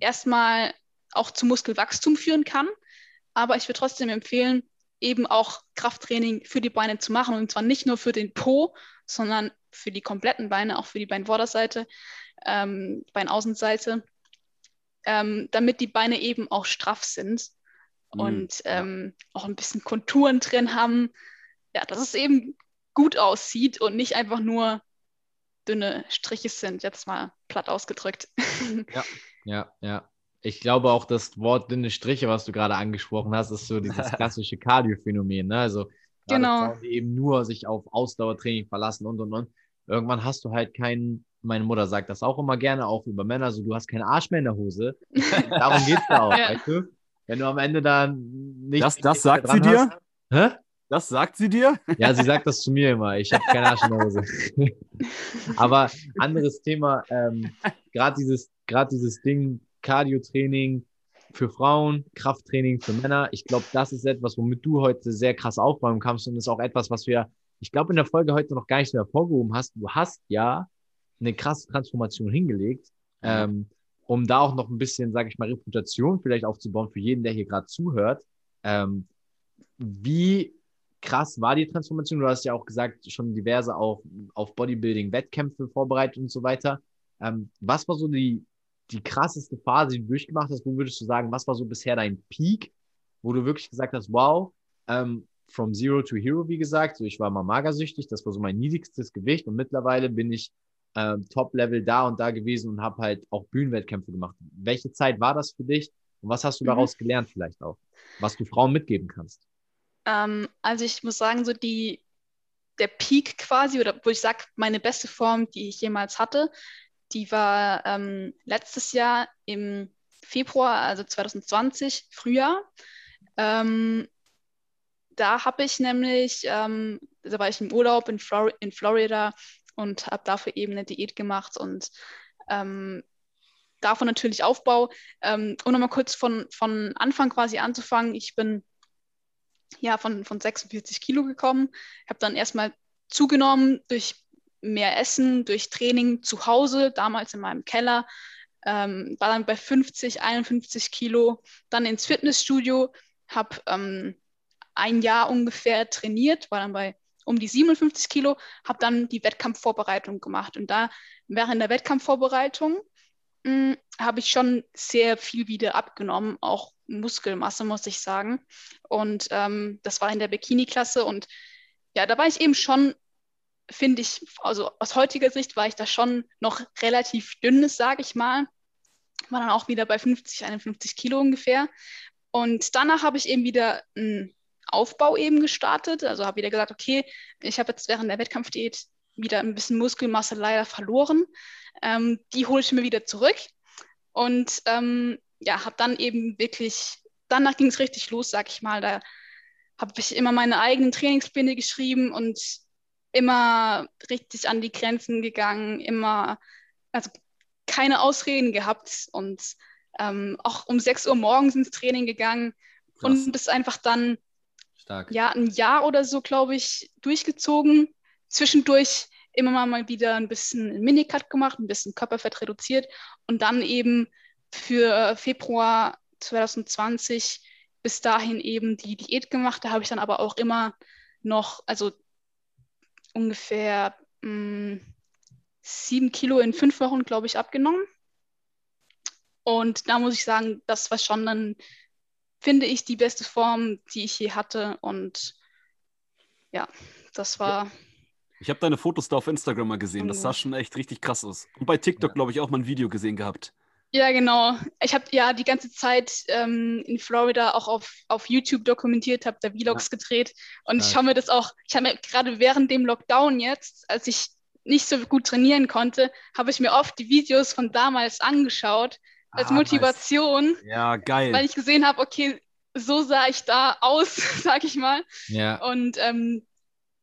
erstmal auch zu Muskelwachstum führen kann. Aber ich würde trotzdem empfehlen, eben auch Krafttraining für die Beine zu machen. Und zwar nicht nur für den Po, sondern für die kompletten Beine, auch für die Beinvorderseite, ähm, Beinaußenseite, ähm, damit die Beine eben auch straff sind mhm. und ähm, auch ein bisschen Konturen drin haben. Ja, dass es eben gut aussieht und nicht einfach nur dünne Striche sind, jetzt mal platt ausgedrückt. (laughs) Ja, ja, ja. Ich glaube auch, das Wort dünne Striche, was du gerade angesprochen hast, ist so dieses (laughs) klassische Cardio-Phänomen. Ne? Also, genau. Frauen, die eben nur sich auf Ausdauertraining verlassen und und und. Irgendwann hast du halt keinen, meine Mutter sagt das auch immer gerne, auch über Männer, so du hast keinen Arsch mehr in der Hose. (laughs) Darum geht es da auch, ja. weißt du? Wenn du am Ende dann nicht. Das, das sagt sie dir? Hast, hä? Das sagt sie dir? (laughs) Ja, sie sagt das zu mir immer. Ich habe keine Arsch in der Hose. Aber anderes Thema, ähm, gerade dieses, dieses Ding, Cardio-Training für Frauen, Krafttraining für Männer. Ich glaube, das ist etwas, womit du heute sehr krass aufräumen kannst und ist auch etwas, was wir, ich glaube, in der Folge heute noch gar nicht so hervorgehoben hast. Du hast ja eine krasse Transformation hingelegt, ähm, um da auch noch ein bisschen, sage ich mal, Reputation vielleicht aufzubauen für jeden, der hier gerade zuhört. Ähm, wie krass war die Transformation? Du hast ja auch gesagt, schon diverse auch auf Bodybuilding-Wettkämpfe vorbereitet und so weiter. Ähm, was war so die, die krasseste Phase, die du durchgemacht hast? Wo würdest du sagen, was war so bisher dein Peak, wo du wirklich gesagt hast, wow, ähm, from zero to hero, wie gesagt, so ich war mal magersüchtig, das war so mein niedrigstes Gewicht und mittlerweile bin ich ähm, Top-Level da und da gewesen und habe halt auch Bühnenwettkämpfe gemacht. Welche Zeit war das für dich und was hast du mhm. daraus gelernt vielleicht auch, was du Frauen mitgeben kannst? Ähm, also ich muss sagen, so die, der Peak quasi, oder wo ich sage, meine beste Form, die ich jemals hatte, die war ähm, letztes Jahr im Februar, also 2020, Frühjahr. Ähm, da habe ich nämlich, ähm, da war ich im Urlaub in, Flor in Florida und habe dafür eben eine Diät gemacht und ähm, davon natürlich Aufbau. Ähm, um nochmal kurz von, von Anfang quasi anzufangen, ich bin ja, von, von 46 Kilo gekommen. Habe dann erstmal zugenommen durch mehr Essen, durch Training zu Hause, damals in meinem Keller. Ähm, war dann bei 50, 51 Kilo, dann ins Fitnessstudio, habe ähm, ein Jahr ungefähr trainiert, war dann bei um die 57 Kilo, habe dann die Wettkampfvorbereitung gemacht. Und da während der Wettkampfvorbereitung hm, habe ich schon sehr viel wieder abgenommen, auch Muskelmasse, muss ich sagen. Und ähm, das war in der Bikini-Klasse. Und ja, da war ich eben schon, finde ich, also aus heutiger Sicht war ich da schon noch relativ dünnes, sage ich mal. War dann auch wieder bei 50, 51 Kilo ungefähr. Und danach habe ich eben wieder einen Aufbau eben gestartet. Also habe wieder gesagt, okay, ich habe jetzt während der Wettkampfdiät wieder ein bisschen Muskelmasse leider verloren. Ähm, die hole ich mir wieder zurück. Und ähm, ja, habe dann eben wirklich, danach ging es richtig los, sag ich mal. Da habe ich immer meine eigenen Trainingspläne geschrieben und immer richtig an die Grenzen gegangen, immer, also keine Ausreden gehabt und ähm, auch um 6 Uhr morgens ins Training gegangen Krass. und das einfach dann Stark. ja ein Jahr oder so, glaube ich, durchgezogen. Zwischendurch immer mal wieder ein bisschen Minicut gemacht, ein bisschen Körperfett reduziert und dann eben für Februar 2020 bis dahin eben die Diät gemacht. Da habe ich dann aber auch immer noch, also ungefähr mh, mm, sieben Kilo in fünf Wochen, glaube ich, abgenommen. Und da muss ich sagen, das war schon dann, finde ich, die beste Form, die ich je hatte. Und ja, das war. Ich habe deine Fotos da auf Instagram mal gesehen. Das sah schon echt richtig krass aus. Und bei TikTok, ja. glaube ich, auch mal ein Video gesehen gehabt. Ja, genau. Ich habe ja die ganze Zeit ähm, in Florida auch auf, auf YouTube dokumentiert, habe da Vlogs ja. gedreht und ja. ich schaue mir das auch, ich habe mir gerade während dem Lockdown jetzt, als ich nicht so gut trainieren konnte, habe ich mir oft die Videos von damals angeschaut als ah, Motivation. Nice. Ja, geil. Weil ich gesehen habe, okay, so sah ich da aus, (laughs) sag ich mal. Ja. Und ähm,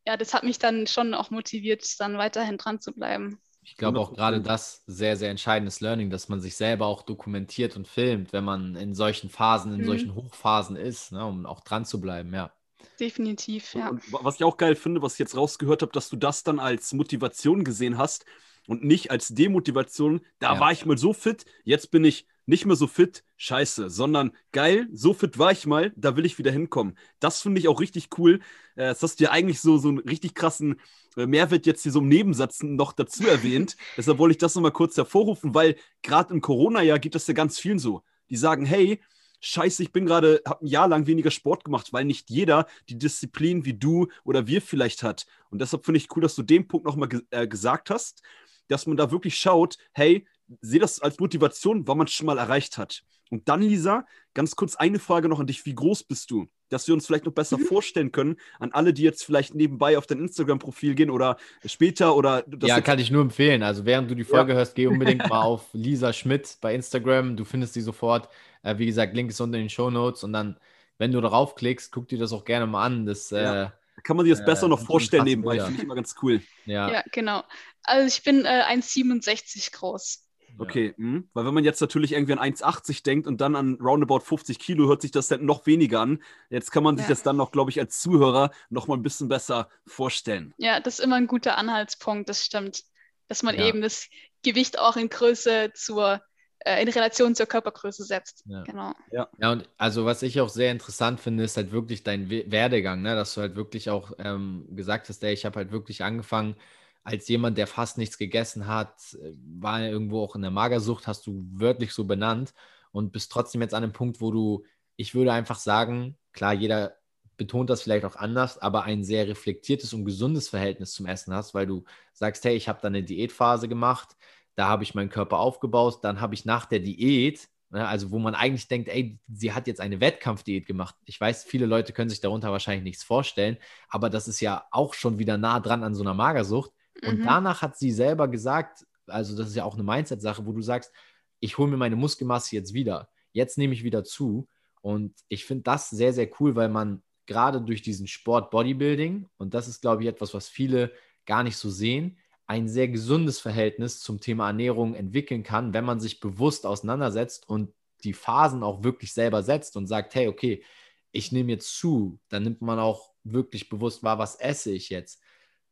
ja, das hat mich dann schon auch motiviert, dann weiterhin dran zu bleiben. Ich glaube auch gerade das sehr, sehr entscheidendes Learning, dass man sich selber auch dokumentiert und filmt, wenn man in solchen Phasen, in mhm. solchen Hochphasen ist, ne, um auch dran zu bleiben, ja. Definitiv, ja. Und was ich auch geil finde, was ich jetzt rausgehört habe, dass du das dann als Motivation gesehen hast und nicht als Demotivation. Da ja. war ich mal so fit, jetzt bin ich nicht mehr so fit, scheiße, sondern geil, so fit war ich mal, da will ich wieder hinkommen. Das finde ich auch richtig cool. Äh, das hast du ja eigentlich so, so einen richtig krassen äh, Mehrwert jetzt hier so im Nebensatz noch dazu erwähnt. (laughs) Deshalb wollte ich das nochmal kurz hervorrufen, weil gerade im Corona-Jahr geht das ja ganz vielen so. Die sagen, hey, scheiße, ich bin gerade, habe ein Jahr lang weniger Sport gemacht, weil nicht jeder die Disziplin wie du oder wir vielleicht hat. Und deshalb finde ich cool, dass du den Punkt nochmal ge äh, gesagt hast, dass man da wirklich schaut, hey, sehe das als Motivation, was man schon mal erreicht hat. Und dann, Lisa, ganz kurz eine Frage noch an dich. Wie groß bist du? Dass wir uns vielleicht noch besser mhm. vorstellen können, an alle, die jetzt vielleicht nebenbei auf dein Instagram-Profil gehen oder später oder. ja, kann ich nur empfehlen. Also, während du die Folge ja. hörst, geh unbedingt (laughs) mal auf Lisa Schmidt bei Instagram. Du findest sie sofort. Äh, wie gesagt, Link ist unter den Show Notes. Und dann, wenn du darauf klickst, guck dir das auch gerne mal an. Das. Ja. Äh, kann man sich das äh, besser noch vorstellen nebenbei. Finde ich immer ganz cool. Ja, ja genau. Also ich bin äh, 1,67 groß. Okay, mh. weil wenn man jetzt natürlich irgendwie an 1,80 denkt und dann an roundabout 50 Kilo, hört sich das dann noch weniger an. Jetzt kann man sich ja. das dann noch, glaube ich, als Zuhörer noch mal ein bisschen besser vorstellen. Ja, das ist immer ein guter Anhaltspunkt, das stimmt. Dass man ja. eben das Gewicht auch in Größe zur, äh, in Relation zur Körpergröße setzt. Ja. Genau. Ja. ja, und also was ich auch sehr interessant finde, ist halt wirklich dein Werdegang, ne? dass du halt wirklich auch ähm, gesagt hast, ey, ich habe halt wirklich angefangen, als jemand, der fast nichts gegessen hat, äh, war irgendwo auch in der Magersucht, hast du wörtlich so benannt und bist trotzdem jetzt an einem Punkt, wo du, ich würde einfach sagen, klar, jeder betont das vielleicht auch anders, aber ein sehr reflektiertes und gesundes Verhältnis zum Essen hast, weil du sagst, hey, ich habe da eine Diätphase gemacht, da habe ich meinen Körper aufgebaut, dann habe ich nach der Diät, ne, also wo man eigentlich denkt, ey, sie hat jetzt eine Wettkampfdiät gemacht. Ich weiß, viele Leute können sich darunter wahrscheinlich nichts vorstellen, aber das ist ja auch schon wieder nah dran an so einer Magersucht. Und mhm. danach hat sie selber gesagt, also das ist ja auch eine Mindset-Sache, wo du sagst, ich hole mir meine Muskelmasse jetzt wieder. Jetzt nehme ich wieder zu. Und ich finde das sehr, sehr cool, weil man gerade durch diesen Sport Bodybuilding, und das ist, glaube ich, etwas, was viele gar nicht so sehen, ein sehr gesundes Verhältnis zum Thema Ernährung entwickeln kann, wenn man sich bewusst auseinandersetzt und die Phasen auch wirklich selber setzt und sagt, hey, okay, ich nehme jetzt zu, dann nimmt man auch wirklich bewusst wahr, was esse ich jetzt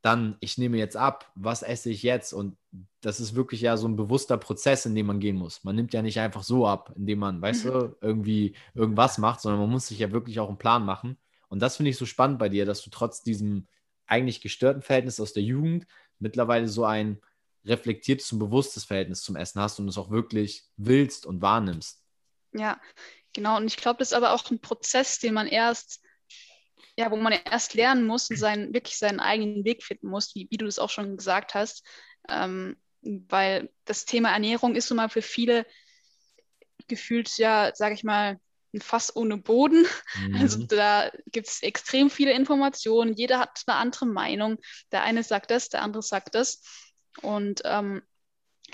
dann ich nehme jetzt ab, was esse ich jetzt? Und das ist wirklich ja so ein bewusster Prozess, in dem man gehen muss. Man nimmt ja nicht einfach so ab, indem man, weißt mhm. du, irgendwie irgendwas macht, sondern man muss sich ja wirklich auch einen Plan machen. Und das finde ich so spannend bei dir, dass du trotz diesem eigentlich gestörten Verhältnis aus der Jugend mittlerweile so ein reflektiertes und bewusstes Verhältnis zum Essen hast und es auch wirklich willst und wahrnimmst. Ja, genau. Und ich glaube, das ist aber auch ein Prozess, den man erst ja, wo man erst lernen muss und seinen, wirklich seinen eigenen Weg finden muss, wie, wie du das auch schon gesagt hast. Ähm, weil das Thema Ernährung ist nun mal für viele gefühlt, ja, sage ich mal, ein Fass ohne Boden. (laughs) Mhm. Also da gibt es extrem viele Informationen, jeder hat eine andere Meinung. Der eine sagt das, der andere sagt das. Und ähm,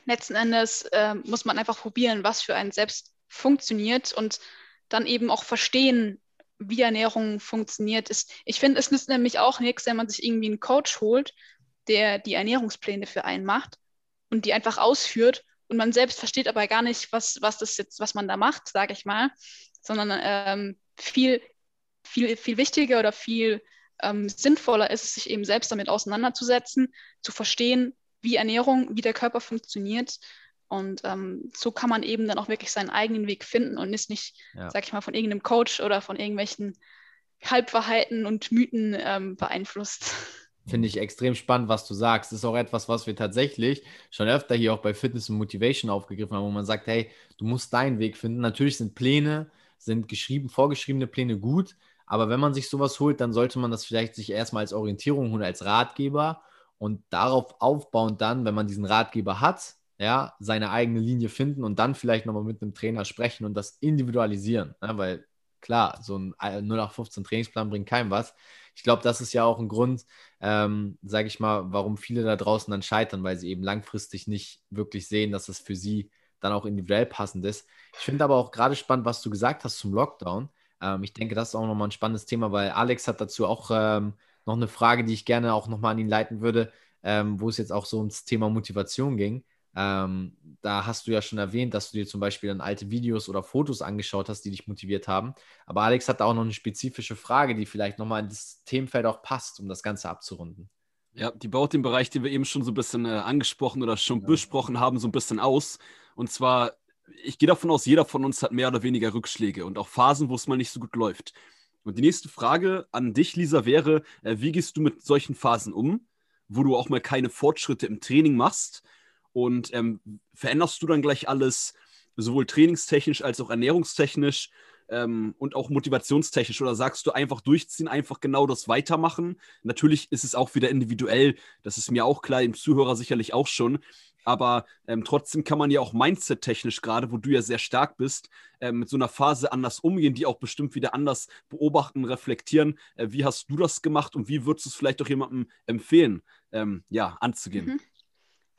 letzten Endes äh, muss man einfach probieren, was für einen selbst funktioniert und dann eben auch verstehen, wie Ernährung funktioniert. Ist, ich finde, es nützt nämlich auch nichts, wenn man sich irgendwie einen Coach holt, der die Ernährungspläne für einen macht und die einfach ausführt und man selbst versteht aber gar nicht, was, was das jetzt, was man da macht, sage ich mal, sondern ähm, viel, viel, viel wichtiger oder viel ähm, sinnvoller ist es, sich eben selbst damit auseinanderzusetzen, zu verstehen, wie Ernährung, wie der Körper funktioniert und ähm, so kann man eben dann auch wirklich seinen eigenen Weg finden und ist nicht, ja. sag ich mal, von irgendeinem Coach oder von irgendwelchen Halbwahrheiten und Mythen ähm, beeinflusst. Finde ich extrem spannend, was du sagst. Das ist auch etwas, was wir tatsächlich schon öfter hier auch bei Fitness und Motivation aufgegriffen haben, wo man sagt, hey, du musst deinen Weg finden. Natürlich sind Pläne, sind geschrieben, vorgeschriebene Pläne gut, aber wenn man sich sowas holt, dann sollte man das vielleicht sich erstmal als Orientierung holen, als Ratgeber und darauf aufbauend dann, wenn man diesen Ratgeber hat, ja, seine eigene Linie finden und dann vielleicht nochmal mit einem Trainer sprechen und das individualisieren. Ne? Weil klar, so ein 0815 Trainingsplan bringt keinem was. Ich glaube, das ist ja auch ein Grund, ähm, sage ich mal, warum viele da draußen dann scheitern, weil sie eben langfristig nicht wirklich sehen, dass es für sie dann auch individuell passend ist. Ich finde aber auch gerade spannend, was du gesagt hast zum Lockdown. Ähm, ich denke, das ist auch nochmal ein spannendes Thema, weil Alex hat dazu auch ähm, noch eine Frage, die ich gerne auch nochmal an ihn leiten würde, ähm, wo es jetzt auch so ums Thema Motivation ging. Ähm, da hast du ja schon erwähnt, dass du dir zum Beispiel dann alte Videos oder Fotos angeschaut hast, die dich motiviert haben. Aber Alex hat da auch noch eine spezifische Frage, die vielleicht nochmal in das Themenfeld auch passt, um das Ganze abzurunden. Ja, die baut den Bereich, den wir eben schon so ein bisschen äh, angesprochen oder schon ja. besprochen haben, so ein bisschen aus. Und zwar, ich gehe davon aus, jeder von uns hat mehr oder weniger Rückschläge und auch Phasen, wo es mal nicht so gut läuft. Und die nächste Frage an dich, Lisa, wäre, äh, wie gehst du mit solchen Phasen um, wo du auch mal keine Fortschritte im Training machst? Und ähm, veränderst du dann gleich alles, sowohl trainingstechnisch als auch ernährungstechnisch ähm, und auch motivationstechnisch? Oder sagst du einfach durchziehen, einfach genau das weitermachen? Natürlich ist es auch wieder individuell, das ist mir auch klar, dem Zuhörer sicherlich auch schon. Aber ähm, trotzdem kann man ja auch mindset-technisch, gerade wo du ja sehr stark bist, äh, mit so einer Phase anders umgehen, die auch bestimmt wieder anders beobachten, reflektieren. Äh, wie hast du das gemacht und wie würdest du es vielleicht auch jemandem empfehlen, ähm, ja, anzugehen? Mhm.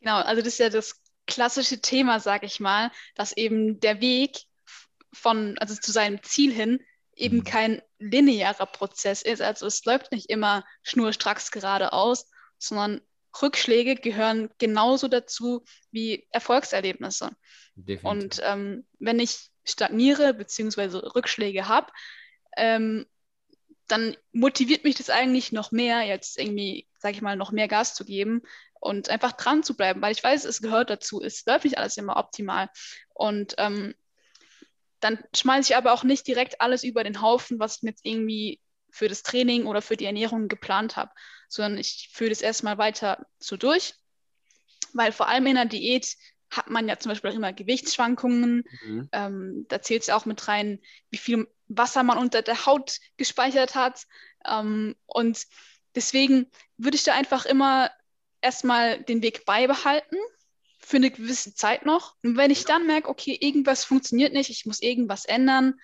Genau, also das ist ja das klassische Thema, sag ich mal, dass eben der Weg von, also zu seinem Ziel hin eben mhm. kein linearer Prozess ist. Also es läuft nicht immer schnurstracks geradeaus, sondern Rückschläge gehören genauso dazu wie Erfolgserlebnisse. Definitiv. Und ähm, wenn ich stagniere bzw. Rückschläge habe, ähm, dann motiviert mich das eigentlich noch mehr, jetzt irgendwie, sag ich mal, noch mehr Gas zu geben, und einfach dran zu bleiben, weil ich weiß, es gehört dazu. Es läuft nicht alles immer optimal. Und ähm, dann schmeiße ich aber auch nicht direkt alles über den Haufen, was ich mir jetzt irgendwie für das Training oder für die Ernährung geplant habe, sondern ich führe das erstmal weiter so durch, weil vor allem in der Diät hat man ja zum Beispiel auch immer Gewichtsschwankungen. Mhm. Ähm, da zählt es auch mit rein, wie viel Wasser man unter der Haut gespeichert hat. Ähm, und deswegen würde ich da einfach immer erstmal den Weg beibehalten für eine gewisse Zeit noch. Und wenn ich dann merke, okay, irgendwas funktioniert nicht, ich muss irgendwas ändern,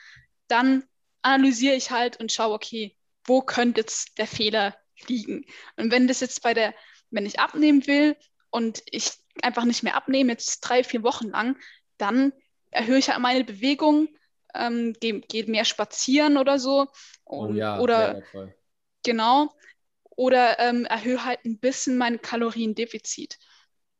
dann analysiere ich halt und schaue, okay, wo könnte jetzt der Fehler liegen? Und wenn das jetzt bei der, wenn ich abnehmen will und ich einfach nicht mehr abnehme, jetzt drei, vier Wochen lang, dann erhöhe ich halt meine Bewegung, ähm, gehe geh mehr spazieren oder so. Und, oh ja, oder genau oder ähm, erhöhe halt ein bisschen mein Kaloriendefizit.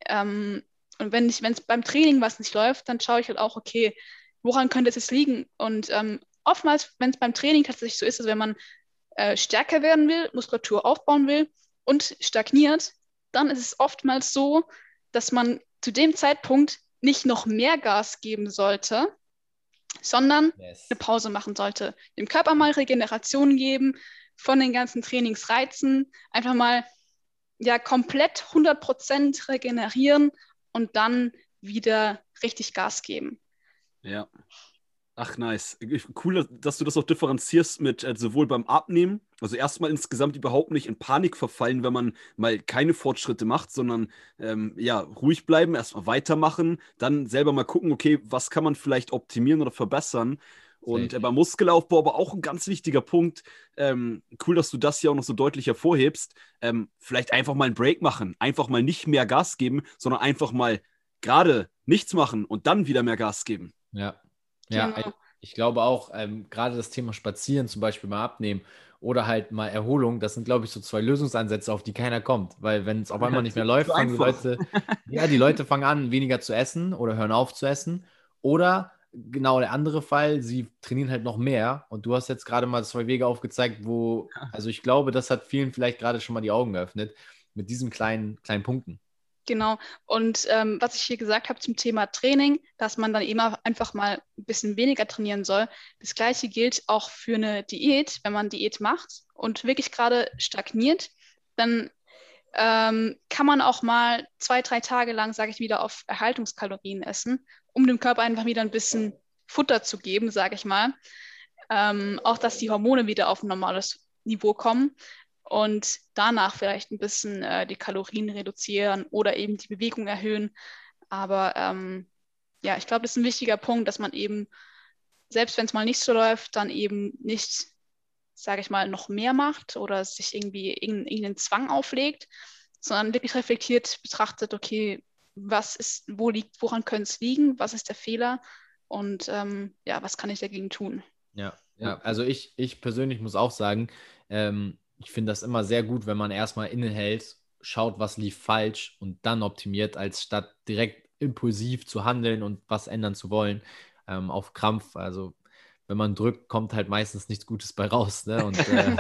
Ähm, und wenn es beim Training was nicht läuft, dann schaue ich halt auch, okay, woran könnte es jetzt liegen? Und ähm, oftmals, wenn es beim Training tatsächlich so ist, dass wenn man äh, stärker werden will, Muskulatur aufbauen will und stagniert, dann ist es oftmals so, dass man zu dem Zeitpunkt nicht noch mehr Gas geben sollte, sondern yes. eine Pause machen sollte. Dem Körper mal Regeneration geben, von den ganzen Trainingsreizen einfach mal ja komplett 100% regenerieren und dann wieder richtig Gas geben. Ja. Ach, nice. Cool, dass du das auch differenzierst mit äh, sowohl beim Abnehmen, also erstmal insgesamt überhaupt nicht in Panik verfallen, wenn man mal keine Fortschritte macht, sondern ähm, ja, ruhig bleiben, erstmal weitermachen, dann selber mal gucken, okay, was kann man vielleicht optimieren oder verbessern und äh, beim Muskelaufbau aber auch ein ganz wichtiger Punkt. Ähm, cool, dass du das hier auch noch so deutlich hervorhebst. Ähm, vielleicht einfach mal einen Break machen, einfach mal nicht mehr Gas geben, sondern einfach mal gerade nichts machen und dann wieder mehr Gas geben. Ja, ja. Genau. Ich glaube auch, ähm, gerade das Thema Spazieren zum Beispiel mal abnehmen oder halt mal Erholung, das sind, glaube ich, so zwei Lösungsansätze, auf die keiner kommt. Weil wenn es auf einmal nicht mehr läuft, fangen die Leute, (laughs) ja, die Leute fangen an, weniger zu essen oder hören auf zu essen. Oder genau der andere Fall, sie trainieren halt noch mehr und du hast jetzt gerade mal zwei Wege aufgezeigt, wo, also ich glaube, das hat vielen vielleicht gerade schon mal die Augen geöffnet mit diesen kleinen, kleinen Punkten. Genau. Und ähm, was ich hier gesagt habe zum Thema Training, dass man dann immer einfach mal ein bisschen weniger trainieren soll. Das gleiche gilt auch für eine Diät. Wenn man Diät macht und wirklich gerade stagniert, dann ähm, kann man auch mal zwei, drei Tage lang, sage ich wieder, auf Erhaltungskalorien essen, um dem Körper einfach wieder ein bisschen Futter zu geben, sage ich mal. Ähm, auch, dass die Hormone wieder auf ein normales Niveau kommen und danach vielleicht ein bisschen äh, die Kalorien reduzieren oder eben die Bewegung erhöhen. Aber ähm, ja, ich glaube, das ist ein wichtiger Punkt, dass man eben, selbst wenn es mal nicht so läuft, dann eben nicht, sage ich mal, noch mehr macht oder sich irgendwie irgendeinen Zwang auflegt, sondern wirklich reflektiert betrachtet, okay, was ist, wo liegt, woran könnte es liegen, was ist der Fehler und ähm, ja, was kann ich dagegen tun? Ja, ja, also ich, ich persönlich muss auch sagen, ähm, ich finde das immer sehr gut, wenn man erstmal innehält, schaut, was lief falsch und dann optimiert, als statt direkt impulsiv zu handeln und was ändern zu wollen, ähm, auf Krampf. Also wenn man drückt, kommt halt meistens nichts Gutes bei raus. Ne? Und äh,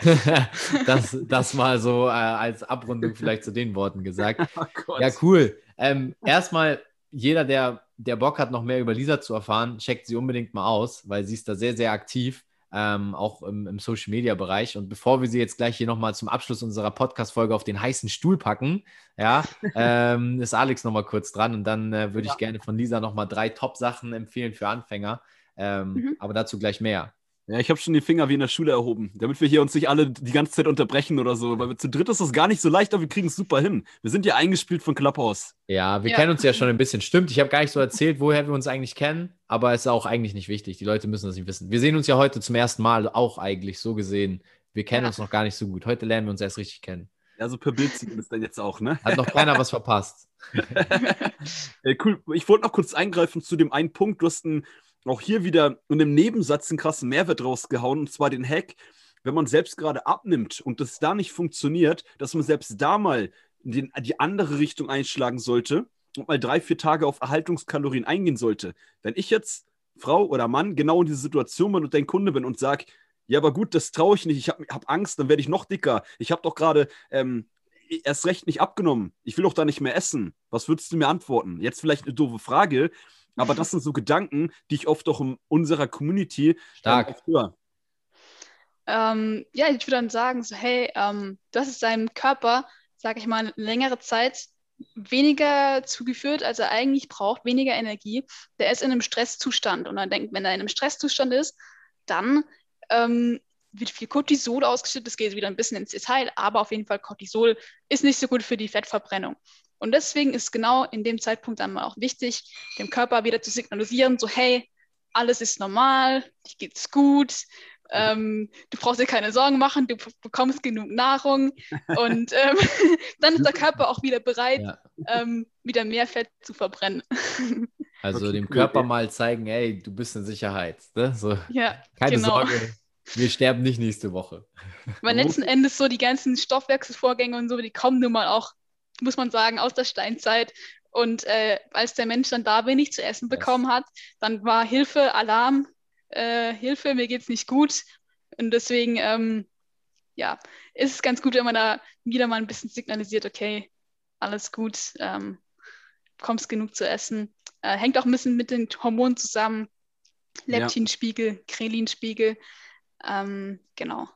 (laughs) (laughs) das, das mal so äh, als Abrundung vielleicht zu den Worten gesagt. (laughs) Oh ja, cool. Ähm, erstmal, jeder, der, der Bock hat, noch mehr über Lisa zu erfahren, checkt sie unbedingt mal aus, weil sie ist da sehr, sehr aktiv ähm, auch im, im Social Media Bereich. Und bevor wir sie jetzt gleich hier nochmal zum Abschluss unserer Podcast-Folge auf den heißen Stuhl packen, ja, (laughs) ähm, ist Alex nochmal kurz dran und dann äh, würde ja. ich gerne von Lisa nochmal drei Top-Sachen empfehlen für Anfänger. Ähm, mhm. Aber dazu gleich mehr. Ja, ich habe schon die Finger wie in der Schule erhoben, damit wir hier uns nicht alle die ganze Zeit unterbrechen oder so. Weil wir zu dritt ist das gar nicht so leicht, aber wir kriegen es super hin. Wir sind ja eingespielt von Clubhouse. Ja, wir ja. kennen uns ja schon ein bisschen. Stimmt, ich habe gar nicht so erzählt, woher wir uns eigentlich kennen, aber es ist auch eigentlich nicht wichtig. Die Leute müssen das nicht wissen. Wir sehen uns ja heute zum ersten Mal auch eigentlich so gesehen. Wir kennen ja. uns noch gar nicht so gut. Heute lernen wir uns erst richtig kennen. Ja, so per Bild sieht man es dann jetzt auch, ne? Hat noch keiner was verpasst. (laughs) äh, cool. Ich wollte noch kurz eingreifen zu dem einen Punkt. Du hast ein auch hier wieder in einem Nebensatz einen krassen Mehrwert rausgehauen, und zwar den Hack, wenn man selbst gerade abnimmt und das da nicht funktioniert, dass man selbst da mal den, die andere Richtung einschlagen sollte und mal drei, vier Tage auf Erhaltungskalorien eingehen sollte. Wenn ich jetzt Frau oder Mann genau in diese Situation bin und dein Kunde bin und sage, ja, aber gut, das traue ich nicht, ich habe hab Angst, dann werde ich noch dicker. Ich habe doch gerade ähm, erst recht nicht abgenommen. Ich will doch da nicht mehr essen. Was würdest du mir antworten? Jetzt vielleicht eine doofe Frage, aber das sind so Gedanken, die ich oft auch in unserer Community Stark. höre. Ähm, ja, ich würde dann sagen, so, hey, ähm, du hast deinem Körper, sage ich mal, eine längere Zeit weniger zugeführt, als er eigentlich braucht, weniger Energie. Der ist in einem Stresszustand und dann denkt, wenn er in einem Stresszustand ist, dann ähm, wird viel Cortisol ausgeschüttet. Das geht wieder ein bisschen ins Detail, aber auf jeden Fall Cortisol ist nicht so gut für die Fettverbrennung. Und deswegen ist genau in dem Zeitpunkt einmal auch wichtig, dem Körper wieder zu signalisieren, so hey, alles ist normal, dir geht's gut, ähm, du brauchst dir keine Sorgen machen, du bekommst genug Nahrung und (laughs) ähm, (laughs) dann ist der Körper auch wieder bereit, ja. ähm, wieder mehr Fett zu verbrennen. (laughs) Also okay, dem Körper mal zeigen, hey, du bist in Sicherheit. Ne? So, ja, keine genau. Sorge, wir sterben nicht nächste Woche. Weil letzten Endes so die ganzen Stoffwechselvorgänge und so, die kommen nun mal auch muss man sagen, aus der Steinzeit. Und äh, als der Mensch dann da wenig zu essen bekommen hat, dann war Hilfe, Alarm, äh, Hilfe, mir geht's nicht gut. Und deswegen, ähm, ja, ist es ganz gut, wenn man da wieder mal ein bisschen signalisiert, okay, alles gut, ähm, kommst genug zu essen. Äh, hängt auch ein bisschen mit den Hormonen zusammen. Leptinspiegel, ja. Krelinspiegel. Ähm, genau.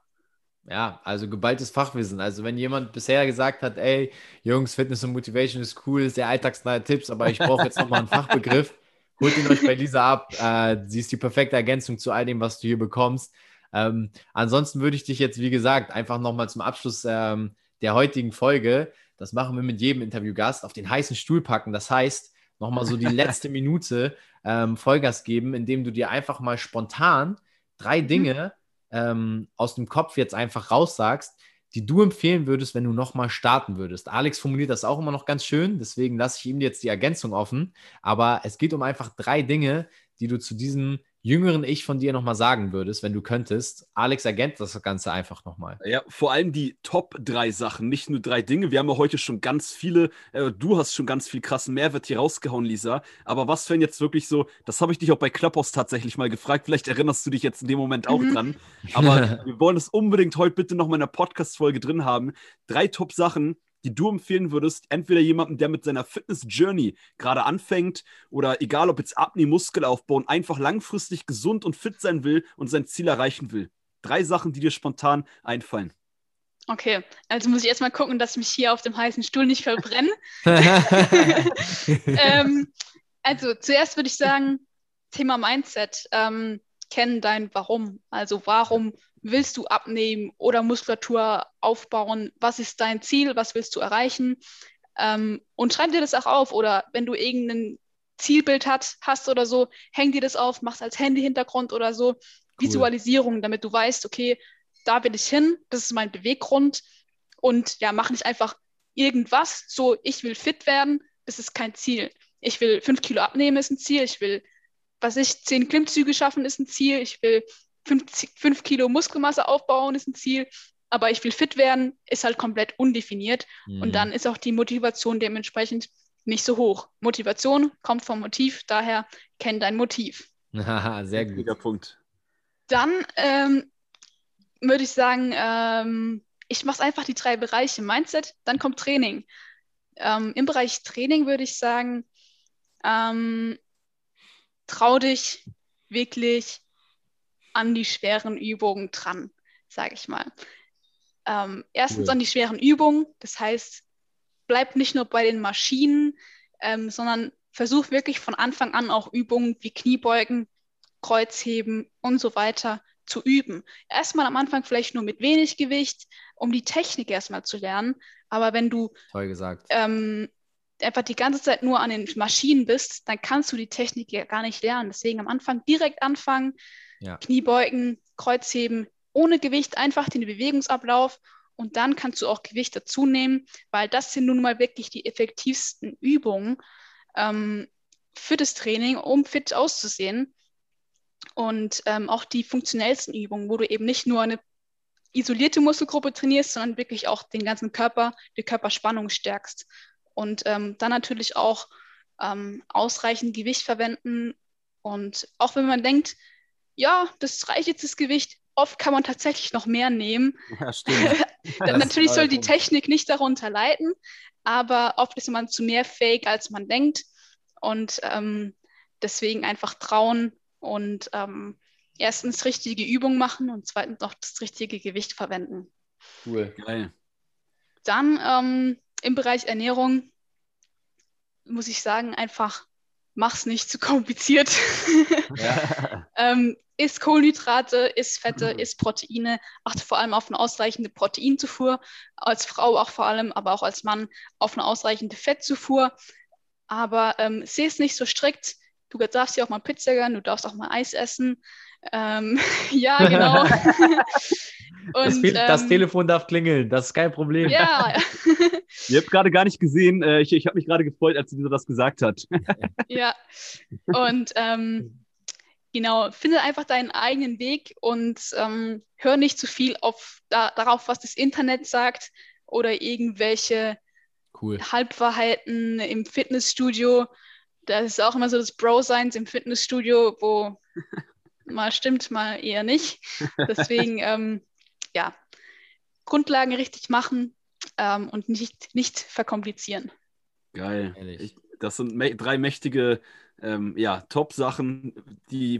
Ja, also geballtes Fachwissen. Also wenn jemand bisher gesagt hat, ey, Jungs, Fitness und Motivation ist cool, sehr alltagsnahe Tipps, aber ich brauche jetzt nochmal einen Fachbegriff, (laughs) holt ihn euch bei Lisa ab. Äh, sie ist die perfekte Ergänzung zu all dem, was du hier bekommst. Ähm, ansonsten würde ich dich jetzt, wie gesagt, einfach nochmal zum Abschluss ähm, der heutigen Folge, das machen wir mit jedem Interviewgast, auf den heißen Stuhl packen. Das heißt, nochmal so die letzte (laughs) Minute ähm, Vollgas geben, indem du dir einfach mal spontan drei. Dinge (laughs) ähm, aus dem Kopf jetzt einfach raussagst, die du empfehlen würdest, wenn du nochmal starten würdest. Alex formuliert das auch immer noch ganz schön, deswegen lasse ich ihm jetzt die Ergänzung offen. Aber es geht um einfach drei Dinge, die du zu diesem jüngeren Ich von dir nochmal sagen würdest, wenn du könntest. Alex ergänzt das Ganze einfach nochmal. Ja, vor allem die Top drei Sachen, nicht nur drei Dinge. Wir haben ja heute schon ganz viele, äh, du hast schon ganz viel krassen Mehrwert hier rausgehauen, Lisa. Aber was wären jetzt wirklich so, das habe ich dich auch bei Clubhouse tatsächlich mal gefragt, vielleicht erinnerst du dich jetzt in dem Moment auch mhm. dran. Aber (laughs) wir wollen es unbedingt heute bitte nochmal in der Podcast-Folge drin haben. Drei Top-Sachen, die du empfehlen würdest, entweder jemandem, der mit seiner Fitness-Journey gerade anfängt oder egal ob jetzt Abnehmen, Muskelaufbau und einfach langfristig gesund und fit sein will und sein Ziel erreichen will? Drei Sachen, die dir spontan einfallen. Okay, also muss ich erstmal gucken, dass ich mich hier auf dem heißen Stuhl nicht verbrenne. (laughs) ähm, also zuerst würde ich sagen, Thema Mindset. Ähm, kennen dein Warum. Also warum willst du abnehmen oder Muskulatur aufbauen? Was ist dein Ziel? Was willst du erreichen? Ähm, und schreib dir das auch auf. Oder wenn du irgendein Zielbild hat, hast oder so, häng dir das auf, mach es als Handy-Hintergrund oder so. Cool. Visualisierung, damit du weißt, okay, da will ich hin, das ist mein Beweggrund und ja, mach nicht einfach irgendwas, so ich will fit werden, das ist kein Ziel. Ich will fünf Kilo abnehmen, ist ein Ziel. Ich will, was ich, zehn Klimmzüge schaffen, ist ein Ziel. Ich will fünf, fünf Kilo Muskelmasse aufbauen, ist ein Ziel. Aber ich will fit werden, ist halt komplett undefiniert. Mhm. Und dann ist auch die Motivation dementsprechend nicht so hoch. Motivation kommt vom Motiv, daher kenn dein Motiv. (laughs) Sehr guter Punkt. Dann ähm, würde ich sagen, ähm, ich mache einfach die drei Bereiche Mindset, dann kommt Training. Ähm, Im Bereich Training würde ich sagen, ähm, trau dich wirklich an die schweren Übungen dran, sage ich mal. Ähm, erstens cool. an die schweren Übungen, das heißt, bleib nicht nur bei den Maschinen, ähm, sondern versuch wirklich von Anfang an auch Übungen wie Kniebeugen, Kreuzheben und so weiter zu üben. Erstmal am Anfang vielleicht nur mit wenig Gewicht, um die Technik erstmal zu lernen. Aber wenn du ähm, einfach die ganze Zeit nur an den Maschinen bist, dann kannst du die Technik ja gar nicht lernen. Deswegen am Anfang direkt anfangen, ja. Kniebeugen, Kreuzheben, ohne Gewicht einfach den Bewegungsablauf und dann kannst du auch Gewicht dazu nehmen, weil das sind nun mal wirklich die effektivsten Übungen ähm, für das Training, um fit auszusehen und ähm, auch die funktionellsten Übungen, wo du eben nicht nur eine isolierte Muskelgruppe trainierst, sondern wirklich auch den ganzen Körper, die Körperspannung stärkst. Und ähm, dann natürlich auch ähm, ausreichend Gewicht verwenden. Und auch wenn man denkt, ja, das reicht jetzt das Gewicht, oft kann man tatsächlich noch mehr nehmen. Ja, stimmt. (laughs) (laughs) natürlich soll die Technik nicht darunter leiden, aber oft ist man zu mehr fähig, als man denkt. Und ähm, deswegen einfach trauen und ähm, erstens richtige Übungen machen und zweitens noch das richtige Gewicht verwenden. Cool, geil. Dann ähm, im Bereich Ernährung muss ich sagen, einfach mach's nicht zu kompliziert. Ja. (laughs) ähm, isst Kohlenhydrate, isst Fette, mhm. isst Proteine, achte vor allem auf eine ausreichende Proteinzufuhr, als Frau auch vor allem, aber auch als Mann auf eine ausreichende Fettzufuhr. Aber ähm, sehe es nicht so strikt. Du darfst ja auch mal Pizza gönnen, du darfst auch mal Eis essen. Ähm, (laughs) ja, genau. (laughs) Und, das, das ähm, Telefon darf klingeln, das ist kein Problem. Ja. (laughs) Ihr habt gerade gar nicht gesehen, äh, ich, ich habe mich gerade gefreut, als sie das gesagt hat. ja, und ähm, genau, finde einfach deinen eigenen Weg und ähm, hör nicht zu viel auf, da, darauf, was das Internet sagt oder irgendwelche cool. Halbwahrheiten im Fitnessstudio. Das ist auch immer so das Bro-Seins im Fitnessstudio, wo (laughs) mal stimmt, mal eher nicht. Deswegen, (laughs) ähm, ja, Grundlagen richtig machen ähm, und nicht, nicht verkomplizieren. Geil. Ich, das sind drei mächtige ähm, ja, Top-Sachen,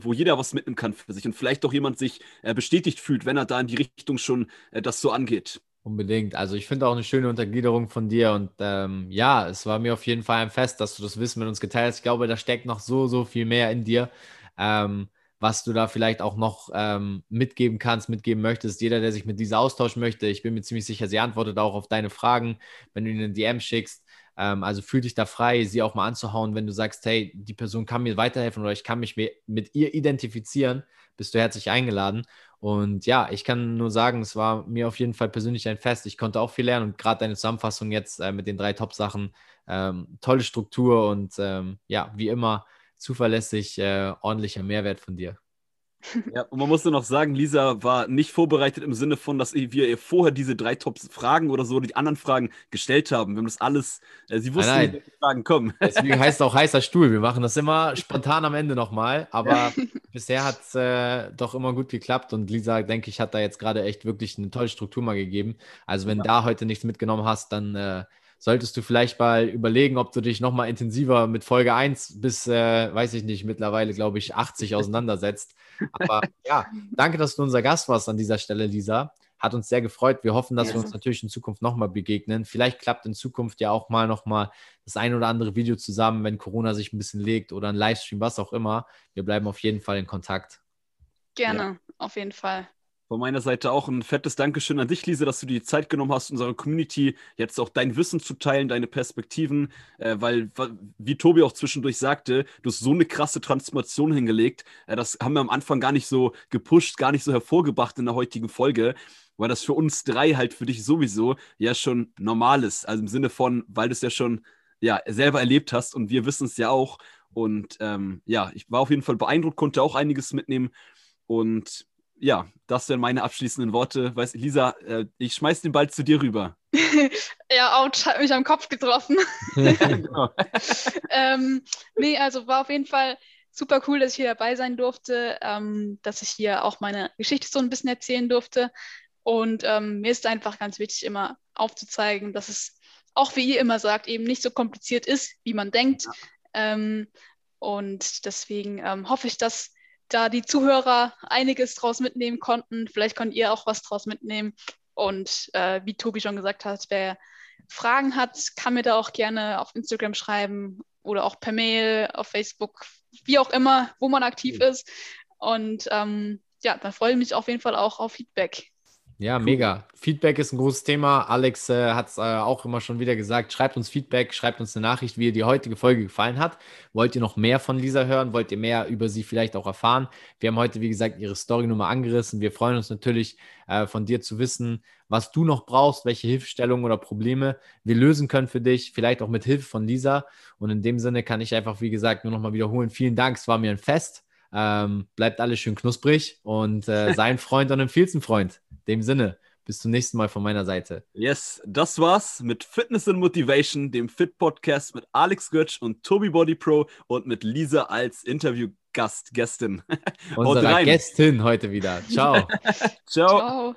wo jeder was mitnehmen kann für sich und vielleicht auch jemand sich äh, bestätigt fühlt, wenn er da in die Richtung schon äh, das so angeht. Unbedingt. Also ich finde auch eine schöne Untergliederung von dir und ähm, ja, es war mir auf jeden Fall ein Fest, dass du das Wissen mit uns geteilt hast. Ich glaube, da steckt noch so, so viel mehr in dir. Ähm, was du da vielleicht auch noch ähm, mitgeben kannst, mitgeben möchtest. Jeder, der sich mit dieser austauschen möchte, ich bin mir ziemlich sicher, sie antwortet auch auf deine Fragen, wenn du ihnen DM schickst. Ähm, also fühl dich da frei, sie auch mal anzuhauen, wenn du sagst, hey, die Person kann mir weiterhelfen oder ich kann mich mit ihr identifizieren, bist du herzlich eingeladen. Und ja, ich kann nur sagen, es war mir auf jeden Fall persönlich ein Fest. Ich konnte auch viel lernen und gerade deine Zusammenfassung jetzt äh, mit den drei Top-Sachen, ähm, tolle Struktur und ähm, ja, wie immer zuverlässig äh, ordentlicher Mehrwert von dir. Ja, und man musste noch sagen, Lisa war nicht vorbereitet im Sinne von, dass wir ihr vorher diese drei Top-Fragen oder so, die anderen Fragen gestellt haben. Wir haben das alles, äh, sie wusste nicht, welche Fragen kommen. Deswegen heißt es auch heißer Stuhl. Wir machen das immer spontan am Ende nochmal, aber (laughs) bisher hat es äh, doch immer gut geklappt und Lisa, denke ich, hat da jetzt gerade echt wirklich eine tolle Struktur mal gegeben. Also wenn ja. da heute nichts mitgenommen hast, dann äh, solltest du vielleicht mal überlegen, ob du dich nochmal intensiver mit Folge 1 bis, äh, weiß ich nicht, mittlerweile glaube ich 80 (laughs) auseinandersetzt. Aber ja, danke, dass du unser Gast warst an dieser Stelle, Lisa. Hat uns sehr gefreut. Wir hoffen, dass Ja. wir uns natürlich in Zukunft nochmal begegnen. Vielleicht klappt in Zukunft ja auch mal nochmal das ein oder andere Video zusammen, wenn Corona sich ein bisschen legt oder ein Livestream, was auch immer. Wir bleiben auf jeden Fall in Kontakt. Gerne, auf jeden Fall. Von meiner Seite auch ein fettes Dankeschön an dich, Lisa, dass du dir die Zeit genommen hast, unserer Community jetzt auch dein Wissen zu teilen, deine Perspektiven, äh, weil, wie Tobi auch zwischendurch sagte, du hast so eine krasse Transformation hingelegt. Äh, das haben wir am Anfang gar nicht so gepusht, gar nicht so hervorgebracht in der heutigen Folge, weil das für uns drei halt für dich sowieso ja schon normal ist. Also im Sinne von, weil du es ja schon ja, selber erlebt hast und wir wissen es ja auch. Und ähm, ja, ich war auf jeden Fall beeindruckt, konnte auch einiges mitnehmen. Und ja, das wären meine abschließenden Worte. Weiß, Lisa, äh, ich schmeiß den Ball zu dir rüber. (laughs) ja, ouch, hat mich am Kopf getroffen. (laughs) Genau. (laughs) ähm, nee, also war auf jeden Fall super cool, dass ich hier dabei sein durfte, ähm, dass ich hier auch meine Geschichte so ein bisschen erzählen durfte. Und ähm, mir ist einfach ganz wichtig, immer aufzuzeigen, dass es auch, wie ihr immer sagt, eben nicht so kompliziert ist, wie man denkt. Ähm, und deswegen ähm, hoffe ich, dass da die Zuhörer einiges draus mitnehmen konnten. Vielleicht könnt ihr auch was draus mitnehmen. Und äh, wie Tobi schon gesagt hat, wer Fragen hat, kann mir da auch gerne auf Instagram schreiben oder auch per Mail, auf Facebook, wie auch immer, wo man aktiv ist. Und ähm, ja, da freue ich mich auf jeden Fall auch auf Feedback. Ja, mega. Feedback ist ein großes Thema. Alex äh, hat es äh, auch immer schon wieder gesagt. Schreibt uns Feedback, schreibt uns eine Nachricht, wie ihr die heutige Folge gefallen hat. Wollt ihr noch mehr von Lisa hören? Wollt ihr mehr über sie vielleicht auch erfahren? Wir haben heute, wie gesagt, ihre Story nochmal angerissen. Wir freuen uns natürlich, äh, von dir zu wissen, was du noch brauchst, welche Hilfestellungen oder Probleme wir lösen können für dich, vielleicht auch mit Hilfe von Lisa. Und in dem Sinne kann ich einfach, wie gesagt, nur nochmal wiederholen. Vielen Dank, es war mir ein Fest. Ähm, bleibt alles schön knusprig und äh, (laughs) sei ein Freund und empfiehlst einen Freund. In dem Sinne, bis zum nächsten Mal von meiner Seite. Yes, das war's mit Fitness and Motivation, dem Fit Podcast mit Alex Götsch und Tobi Body Pro und mit Lisa als Interviewgast, Gästin. (laughs) Unsere. Gästin heute wieder. Ciao. (laughs) Ciao. Ciao.